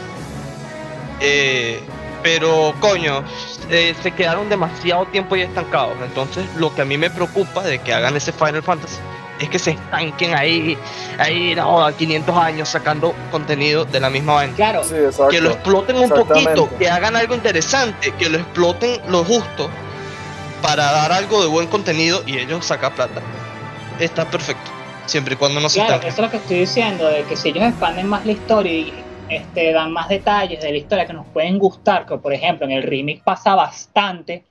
Eh, pero, coño, eh, se quedaron demasiado tiempo ya estancados. Entonces, lo que a mí me preocupa de que hagan ese Final Fantasy es que se estanquen ahí, ahí, no, a 500 años sacando contenido de la misma vaina. Claro, Sí, exacto. Que lo exploten un poquito, que hagan algo interesante, que lo exploten lo justo para dar algo de buen contenido y ellos sacar plata. Está perfecto, siempre y cuando no se Claro, estanquen. eso es lo que estoy diciendo, de que si ellos expanden más la historia y este, dan más detalles de la historia que nos pueden gustar, que por ejemplo en el remake pasa bastante,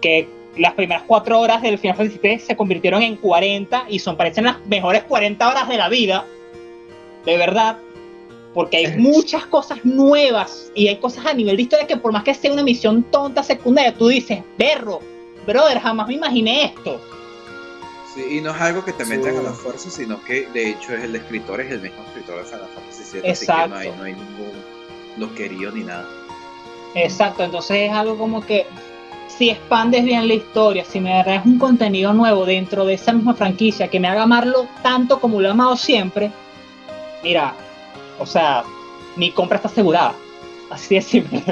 que las primeras cuatro horas del Final Fantasy VII se convirtieron en 40 y son parecen las mejores 40 horas de la vida, de verdad, porque hay muchas cosas nuevas y hay cosas a nivel de historia que por más que sea una misión tonta secundaria, tú dices, berro, brother, jamás me imaginé esto. Sí, y no es algo que te Sí. metan a la fuerza, sino que de hecho es el escritor, es el mismo escritor de Final Fantasy VII, así que Exacto. no hay, no hay ningún loquerío ni nada. Exacto, entonces es algo como que si expandes bien la historia, si me das un contenido nuevo dentro de esa misma franquicia que me haga amarlo tanto como lo he amado siempre, mira, o sea, mi compra está asegurada. Así de simple.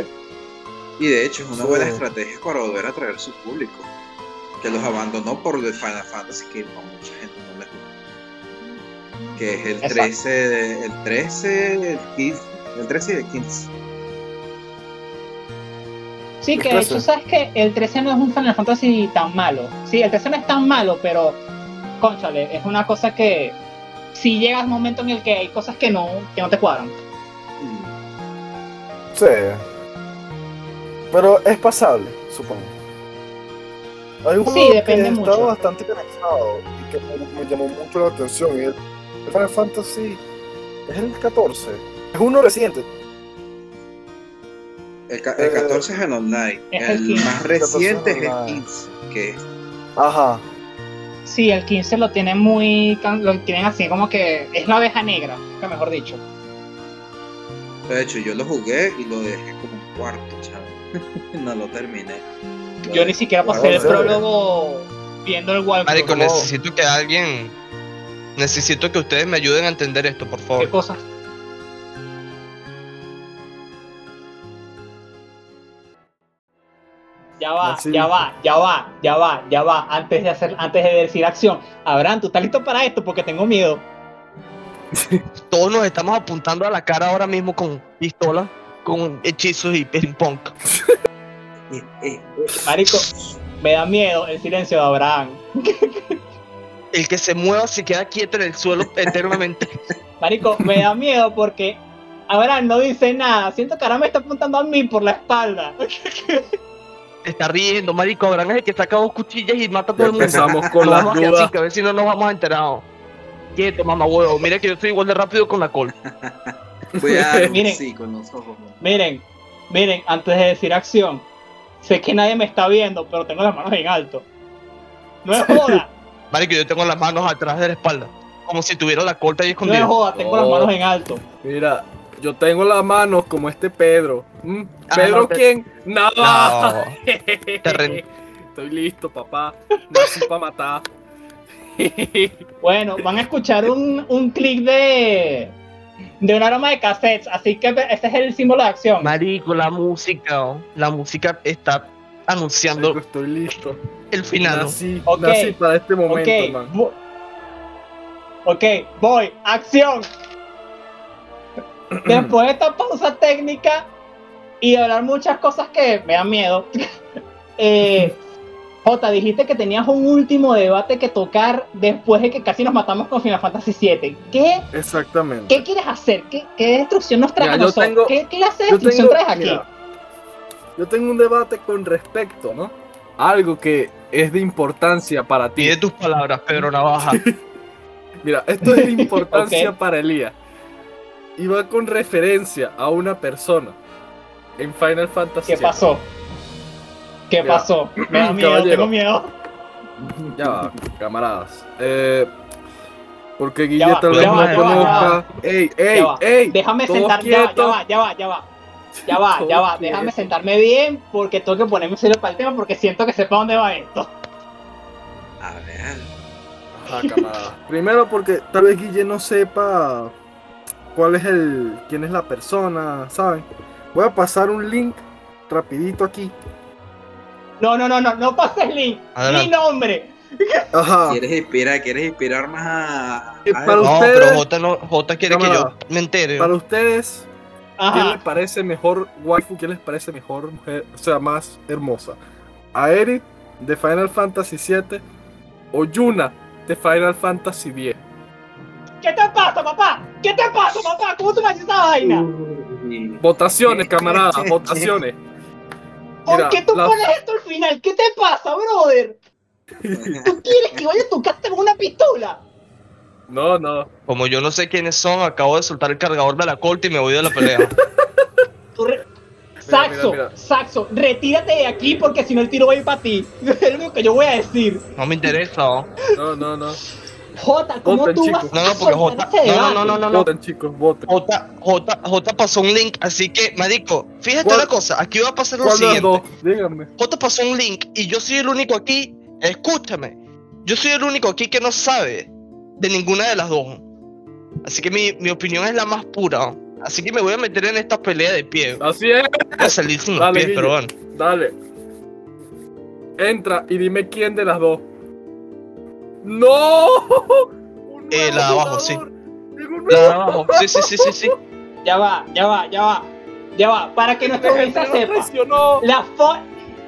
Y de hecho es una buena estrategia para volver a atraer su público, que los abandonó por el Final Fantasy que a mucha gente. Que es el Exacto. 13, de- el 13, el 15, el 13 y el 15. Sí, que El de hecho, 13. sabes que el 13 no es un Final Fantasy tan malo. Sí, el 13 no es tan malo, pero, conchale, es una cosa que si llega un momento en el que hay cosas que no, que no te cuadran. Mm. Sí. Pero es pasable, supongo. Hay un Sí, juego depende que mucho. estado bastante conectado y que me, me llamó mucho la atención. Y Final Fantasy es el 14. Es uno reciente. El, el Eh, 14 es el online, el el 15. más reciente es el online. 15, que es Ajá. Sí, el 15 lo tienen muy. lo tienen así como que es la abeja negra, que mejor dicho. De hecho, yo lo jugué y lo dejé como un cuarto, chaval. [laughs] no lo terminé. Lo Yo ni siquiera pasé el prólogo viendo el walkthrough. Marico, necesito que alguien. Necesito que ustedes me ayuden a entender esto, por ¿Qué favor. cosa? Ya va, Así. ya va, ya va, ya va, ya va. Antes de hacer, antes de decir acción. Abraham, ¿tú estás listo para esto? Porque tengo miedo. [laughs] Todos nos estamos apuntando a la cara ahora mismo con pistolas, con hechizos y ping pong. [laughs] Eh, eh, Marico, me da miedo el silencio de Abraham. [laughs] El que se mueva se queda quieto en el suelo [laughs] eternamente. Marico, me da miedo porque Abraham no dice nada. Siento que ahora me está apuntando a mí por la espalda. Está riendo, marico. Abraham es el que saca dos cuchillas y mata a todo el mundo. empezamos con las dudas. así, que a ver si no nos vamos enterados. Quieto, mamá huevo. Mira que yo soy igual de rápido con la col. [laughs] un Miren. sí con los ojos. Miren, miren, antes de decir acción, Sé que nadie me está viendo, pero tengo las manos en alto. No es joda, Marico, yo tengo las manos atrás de la espalda. Como si tuviera la corta ahí no es escondida. joda, tengo las Oh. manos en alto. Mira, yo tengo las manos como este Pedro. ¿Mm? Ah, ¿Pedro no, te- quién? No. No. [laughs] Estoy listo, papá. Nací para matar. [laughs] Bueno, van a escuchar un, un clic de, de un aroma de cassettes, así que ese es el símbolo de acción. Marico, la música. La música está anunciando Estoy listo. el final. Nací, para este momento, ok, man. vo- ok, voy, acción. [clears throat] Después de esta pausa técnica y de hablar muchas cosas que me dan miedo, [laughs] eh, Jota, dijiste que tenías un último debate que tocar después de que casi nos matamos con Final Fantasy VII. ¿Qué, Exactamente. qué quieres hacer? ¿Qué, qué destrucción nos traes Mira, a yo nosotros? tengo- ¿Qué clase de destrucción tengo, traes aquí? mira, yo tengo un debate con respecto, ¿no? Algo que es de importancia para ti. Pide tus palabras, Pedro Navaja. [laughs] Mira, esto es de [laughs] importancia Ok. para Elías. Y va con referencia a una persona en Final Fantasy ¿Qué pasó? ¿Qué Mira, pasó? Me da [clears throat] miedo, caballero. tengo miedo. [laughs] Ya va, camaradas. Eh, porque Guille tal vez no conozca. ¡Ey, ey, ey! Déjame sentar, ya va, ya va, ya va. Ya va, ya va, [laughs] déjame sentarme bien porque tengo que ponerme serio para el tema porque siento que sepa dónde va esto. A ver. Ajá, camarada. [laughs] Primero porque tal vez Guille no sepa cuál es el. quién es la persona, ¿saben? Voy a pasar un link rapidito aquí. No, no, no, no, no pases link. Adelante. Mi nombre. Ajá. ¿Quieres inspirar, quieres inspirar más a. Eh, a para él? No, ustedes- pero J, no, J quiere que yo me entere. Para ustedes, ¿quién les parece mejor waifu? ¿Quién les parece mejor mujer? O sea, más hermosa. ¿Aerith de Final Fantasy VII o Yuna de Final Fantasy X? ¿Qué te pasa, papá? ¿Qué te pasa, papá? ¿Cómo tú me haces esa vaina? Votaciones, camaradas, [laughs] votaciones. ¿Por Mira, qué tú la- pones esto al final? ¿Qué te pasa, brother? [laughs] ¿Tú quieres que vaya a tu casa con una pistola? No, no. Como yo no sé quiénes son, acabo de soltar el cargador de la corte y me voy de la pelea. [laughs] Saxo, mira, mira. Saxo, retírate de aquí porque si no el tiro va a ir para ti. [laughs] Es lo único que yo voy a decir. No me interesa. ¿no? No, no, no. Jota, ¿cómo Voten, tú chicos. vas No, a no, porque soltar J. ese No, no, no, no, no, no. Voten, chicos, voten. J, J, J pasó un link, así que, marico, fíjate ¿Cuál- una cosa, aquí va a pasar lo ¿Cuál de las siguiente. dos? Díganme. J pasó un link y yo soy el único aquí, escúchame, yo soy el único aquí que no sabe de ninguna de las dos. Así que mi, mi opinión es la más pura. Así que me voy a meter en esta pelea de pie. Así es. Voy a salir sin los Dale, pies, pero bueno. Dale. Entra y dime quién de las dos. ¡No! Eh, la de abajo, sí. La de abajo. Sí, sí, sí, sí, sí. Ya va, ya va, ya va. Ya va, para que nuestra gente sepa. Las, fo-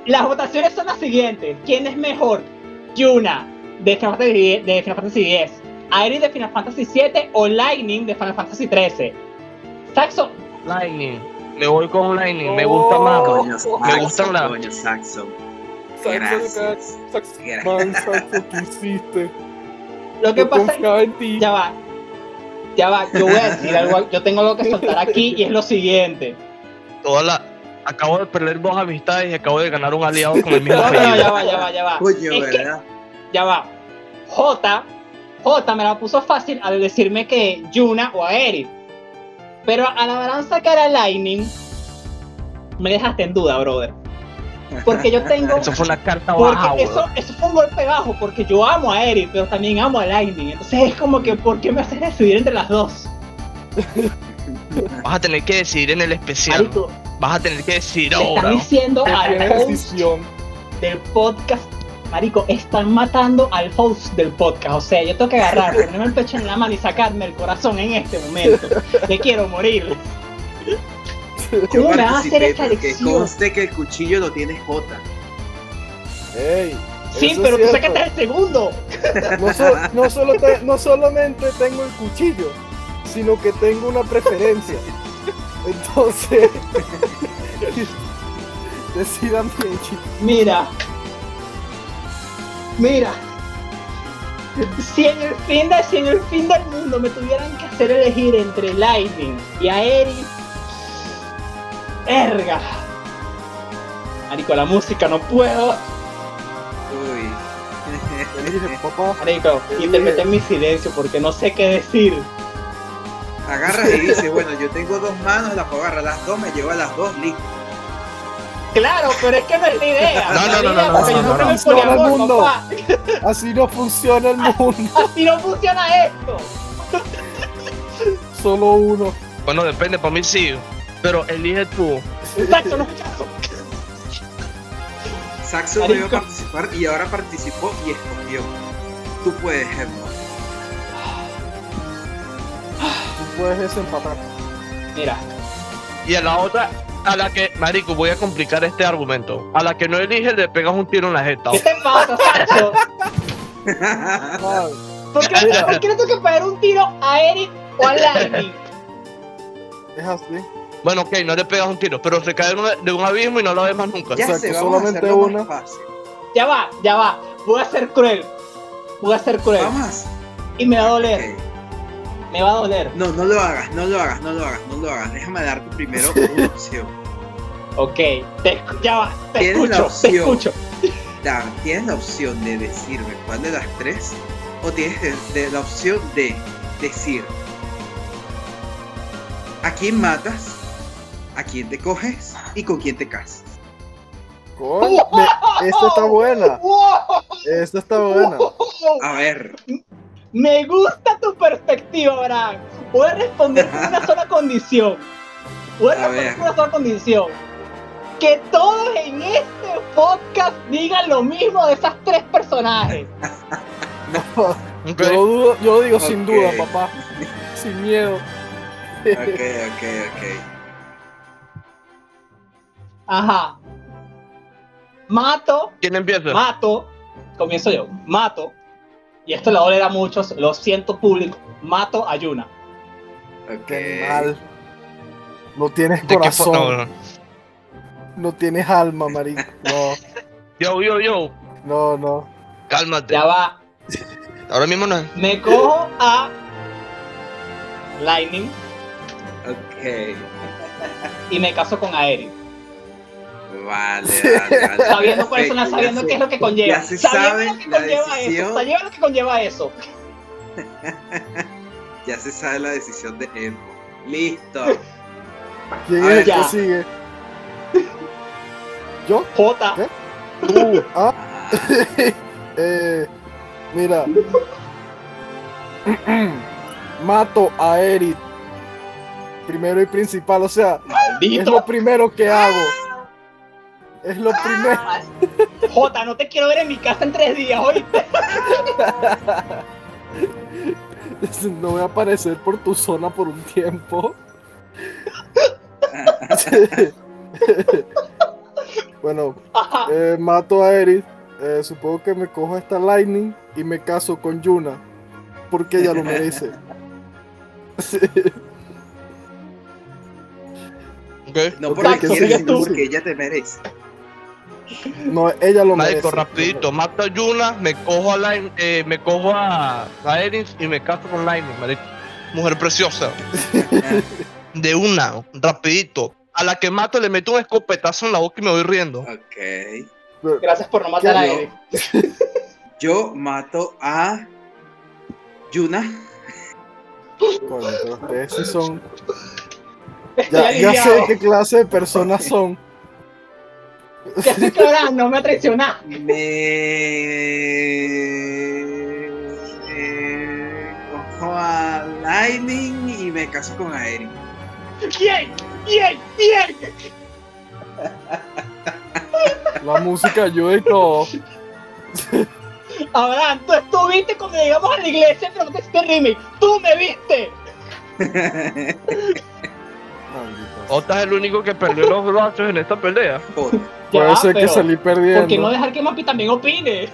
las votaciones son las siguientes. ¿Quién es mejor? Yuna de Final Fantasy, X- Aerith de Final Fantasy VII o Lightning de Final Fantasy XIII. Saxo, Lightning. Me voy con Lightning, me gusta más. Oh. Coño, Me Saxo, gustan las- Coño, Saxo. Saxo, Gracias. Saxo, Gracias. man, Saxo, ¿qué hiciste? lo que Yo pasa en ti. ya va. Ya va, yo voy a decir algo, yo tengo algo que soltar aquí y es lo siguiente. Toda la. Acabo de perder dos amistades y acabo de ganar un aliado con el mismo No, no, ya va, ya va, ya va. Coño, Es que- ¿verdad? ya va. J, J me la puso fácil al decirme que Yuna o Aerith. Pero a la verdad sacar a Lightning, me dejaste en duda, brother. Porque yo tengo. [laughs] Eso fue una carta baja, eso, eso fue un golpe bajo, porque yo amo a Eric, pero también amo a Lightning. Entonces es como que, ¿por qué me haces decidir entre las dos? Vas a tener que decidir en el especial. Marico, Vas a tener que decidir ahora. están ¿no? diciendo Que al tiene host decisión. del podcast. Marico, están matando al host del podcast. O sea, yo tengo que agarrar, [laughs] ponerme el pecho en la mano y sacarme el corazón en este momento. Me quiero morir. Yo [laughs] ¿Cómo me vas a hacer esta elección? conste que el cuchillo lo tiene Jota. Ey, Sí, pero tú sacaste el segundo. [laughs] No, so- no solo te- no solamente tengo el cuchillo, sino que tengo una preferencia. Entonces, decidan bien, chicos. Mira. Mira. Si en el fin de, si en el fin del mundo me tuvieran que hacer elegir entre Lightning y Aerith. Erga. Marico, la música, no puedo. Uy. Marico, [laughs] interpreten mi silencio porque no sé qué decir. Agarras y dices, bueno, yo tengo dos manos, las puedo agarrar las dos, me llevo a las dos, listo. Claro, pero es que no es la idea. No, no, no, no, no, no, no. poliamor, Todo el mundo. papá. Así no funciona el mundo. [laughs] Así no funciona esto. Solo uno. Bueno, depende, para mí sí. Pero elige tú. Exacto, no. Saxo no Marico. participar y ahora participó y escogió. Tú puedes, Hermo. Tú puedes desempatar. Mira, Y a la otra, a la que, marico, voy a complicar este argumento. A la que no elige, le pegas un tiro en la jeta. ¿qué te pasa, Sacho? Ay, ¿Por qué. ¿Por qué le tengo que pegar un tiro a Eric o a Lightning? es así. Bueno, ok, no le pegas un tiro, pero se cae de un, de un abismo y no la ves más nunca. ya Exacto, sé, vamos solamente a hacerlo una. fácil. Ya va, ya va. Voy a ser cruel. Voy a ser cruel. Vamos. Y me va a doler. Me va a doler. No, no lo hagas, no lo hagas, no lo hagas, no lo hagas. Déjame darte primero una [laughs] opción. Ok, te, ya va. Te Tienes la escucho, te opción. escucho. Da, tienes la opción de decirme cuál de las tres, o tienes de- de la opción de decir a quién matas, a quién te coges y con quién te casas. [laughs] Esta está buena. ¡Wow! Esta está buena. A ver, Me gusta tu perspectiva, Abraham. Voy a responder con una sola [laughs] condición. Voy a A responder con una sola condición. Que todos en este podcast digan lo mismo de esas tres personajes. [laughs] Ok. Yo, dudo- yo digo sin duda, papá. Sin miedo. ok, ok, ok. Ajá. Mato, ¿Quién empieza? mato. Comienzo yo. Mato. Y esto le va a muchos. Lo siento, público. Mato a Yuna. Qué animal. No tienes ¿De qué fo- corazón. no, no. No tienes alma, marico. No, [laughs] Yo, yo, yo. no, no. Cálmate. Ya va. Ahora mismo no. Me cojo a Lightning Ok. y me caso con Aerith. Vale, vale, vale. Sabiendo cuáles son las, Perfecto, sabiendo ya qué es lo que conlleva. ya se sabiendo sabe lo que conlleva decisión. eso. Sabiendo lo que conlleva eso. [laughs] Ya se sabe la decisión de Emmo. Listo. ¿Quién es el que sigue? ¿Yo? J. ¿Qué? Tú. [laughs] Ah, Ah, [laughs] eh, mira. [clears throat] Mato a Eric. Primero y principal, o sea, es lo primero que hago. Es lo primero. [laughs] J, no te quiero ver en mi casa en tres días, ¿oíste? [laughs] No voy a aparecer por tu zona por un tiempo. [laughs] bueno, eh, mato a Eric. eh, supongo que me cojo a esta Lightning y me caso con Yuna. Porque ella lo merece. No porque sino tú. porque ella te merece. No, ella lo merece. Marico, rapidito, mato a Yuna, me cojo a Line, eh, me cojo a, a Erin y me caso con Lightning, marico. Mujer preciosa. [laughs] De una, rapidito. A la que mato le meto un escopetazo en la boca y me voy riendo. Ok. Gracias por no matar a. Eric. [laughs] Yo mato a Yuna. Pero ustedes sí son. [laughs] Ya, ya sé qué clase de personas son. Que ahora no me traicionas. Me. eh, cojo a Lightning y me caso con Aerith. Bien, bien, bien. La música ayuda y todo. Abraham, tú estuviste cuando llegamos a la iglesia, pero no te hiciste remake. Tú me viste. Maldita sea. Ota es el único que perdió los brazos en esta pelea. Puede ser que salí perdiendo. ¿Por qué no dejar que Mapi también opine?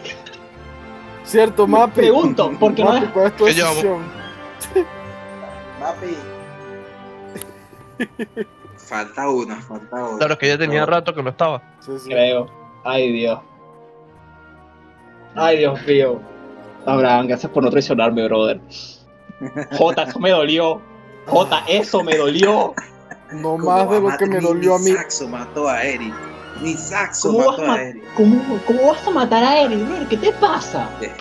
Cierto, Mapi. Pregunto, ¿por qué no Mapi, dejar? ¿cuál es. Papi. [laughs] Falta una, falta una. Claro que ya tenía rato que no estaba. Sí, sí. Creo. Ay, Dios. Ay, Dios mío. Abraham, gracias por no traicionarme, brother. J, eso me dolió. J, eso me dolió. No Como más de lo que me dolió a mí. Saxo mató a Eric. Ni Saxo ¿Cómo vas, mató a Eric. ¿cómo, cómo vas a matar a Eric, brother? ¿Qué te pasa? ¿Qué te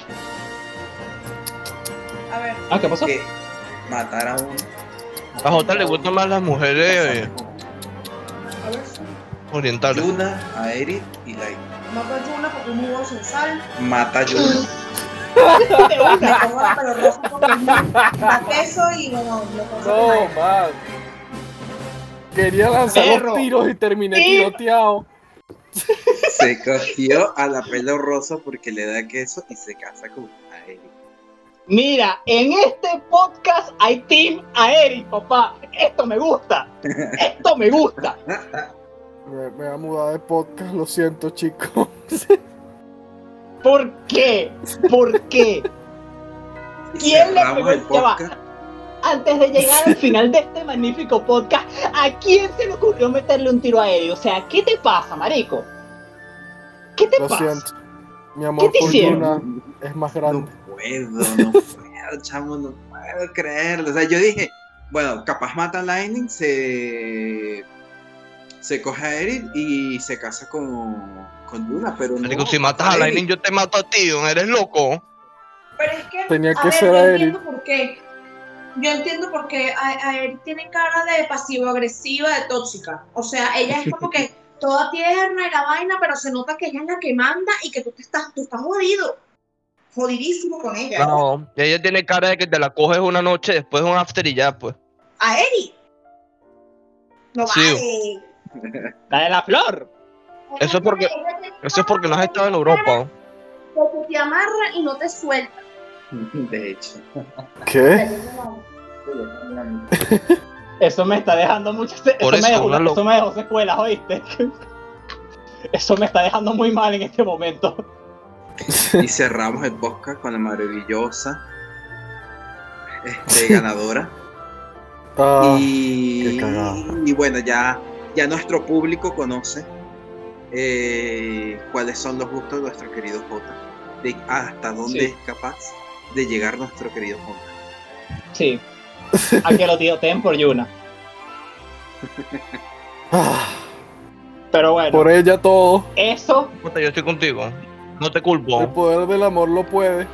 A ver, Ah, ¿qué pasó? que matar a uno. A Jota le gustan más las mujeres eh, a ver. orientales. Yuna, a Eric y Light. Mato a Yuna porque es muy sin sal. Mata a Yuna. De una. Porque es muy- queso y bueno, lo No, man. Quería lanzar Perro. los tiros y terminé Sí. tiroteado. Se cogió a la pelo rosa porque le da queso y se casa con a Eric. Mira, en este podcast hay team a Eric, papá. Esto me gusta. Esto me gusta. Me, me voy a mudar de podcast, lo siento, chicos. ¿Por qué? ¿Por qué? ¿Quién le pegó el el- ya va. podcast. Antes de llegar al final de este magnífico podcast, ¿a quién se le ocurrió meterle un tiro a Eric? O sea, ¿qué te pasa, marico? ¿Qué te Lo pasa? siento. Mi amor te por hicieron? Es más No grande. puedo, no puedo, chamo, no puedo creerlo. O sea, yo dije, bueno, capaz mata a Lightning, se, se coge a Eric y se casa con, con Yuna, pero no. Marico, si matas a. Lightning, yo te mato a ti, ¿no? eres loco. Pero es que. Tenía a que ver, ser yo a Eric. entiendo por qué. Yo entiendo por qué a, a Eric tiene cara de pasivo-agresiva, de tóxica. O sea, ella es como que [laughs] toda tierna y la vaina, pero se nota que ella es la que manda y que tú te estás, tú estás jodido. Jodidísimo con ella. No, y ella tiene cara de que te la coges una noche después de un after y ya, pues. A Eric. No Sí. vale. La de la flor. Eso es porque- Eso es porque no has estado en Europa. ¿no? Porque te amarra y no te suelta. [laughs] De hecho. ¿Qué? [laughs] Eso me está dejando mucho. Eso, eso, dejó, una lo- eso me dejó secuelas, ¿oíste? [laughs] Eso me está dejando muy mal en este momento. Y cerramos el podcast con la maravillosa este, ganadora. Ah, y, bueno, ya, ya nuestro público conoce eh, cuáles son los gustos de nuestro querido Jota, de hasta dónde Sí. es capaz de llegar nuestro querido Jota. Sí. A que lo tiroteen por Yuna. [laughs] Pero bueno, por ella todo. eso Yo estoy contigo. No te El culpo. poder del amor lo puede.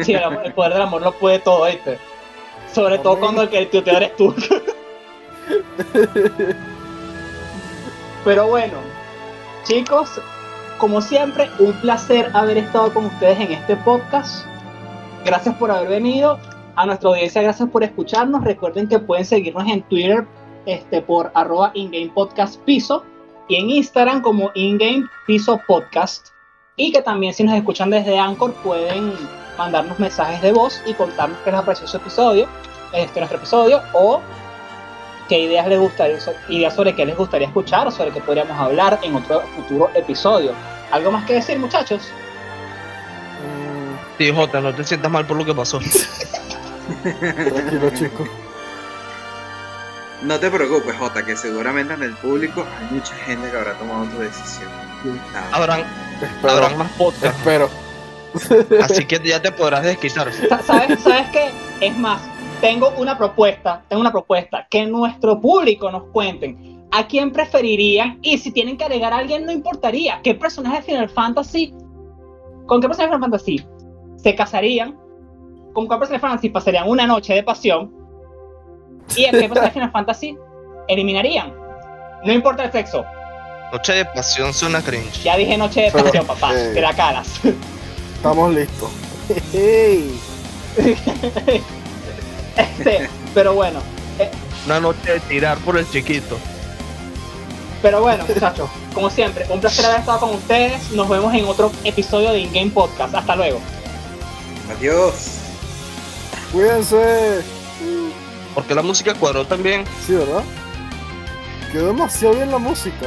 Sí, el, amor- el poder del amor lo puede todo, ¿viste? Sobre todo cuando el que el tuteador eres tú. [laughs] Pero bueno, chicos, como siempre, un placer haber estado con ustedes en este podcast. Gracias por haber venido. A nuestra audiencia, gracias por escucharnos. Recuerden que pueden seguirnos en Twitter este, por arroba ingame podcast y en Instagram como ingame piso podcast. Y que también si nos escuchan desde Anchor pueden mandarnos mensajes de voz y contarnos qué les pareció su episodio, este nuestro episodio, o qué ideas les gustaría, ideas sobre qué les gustaría escuchar o sobre qué podríamos hablar en otro futuro episodio. ¿Algo más que decir, muchachos? Sí, Jota, no te sientas mal por lo que pasó. tranquilo, chicos. No te preocupes, Jota, que seguramente en el público hay mucha gente que habrá tomado tu decisión. Nada. Habrán, habrán más podcasts. Espero. Así que ya te podrás desquitar. Sa- ¿Sabes, ¿Sabes qué? Es más, tengo una propuesta, tengo una propuesta, que nuestro público nos cuenten a quién preferirían y si tienen que agregar a alguien no importaría, qué personaje de Final Fantasy, con qué personaje de Final Fantasy se casarían, con qué personaje de Final Fantasy pasarían una noche de pasión y a qué personaje de Final Fantasy eliminarían. No importa el sexo, Noche de pasión suena cringe. ya dije noche de Pero, pasión, papá, eh. te la calas. Estamos listos. [laughs] Hey. [laughs] Este, pero bueno, Una noche de tirar por el chiquito. Pero bueno, muchachos, como siempre, un placer haber estado con ustedes. Nos vemos en otro episodio de In-Game Podcast. Hasta luego. Adiós. Cuídense. Porque la música cuadró también. Sí, ¿verdad? Quedó demasiado bien la música.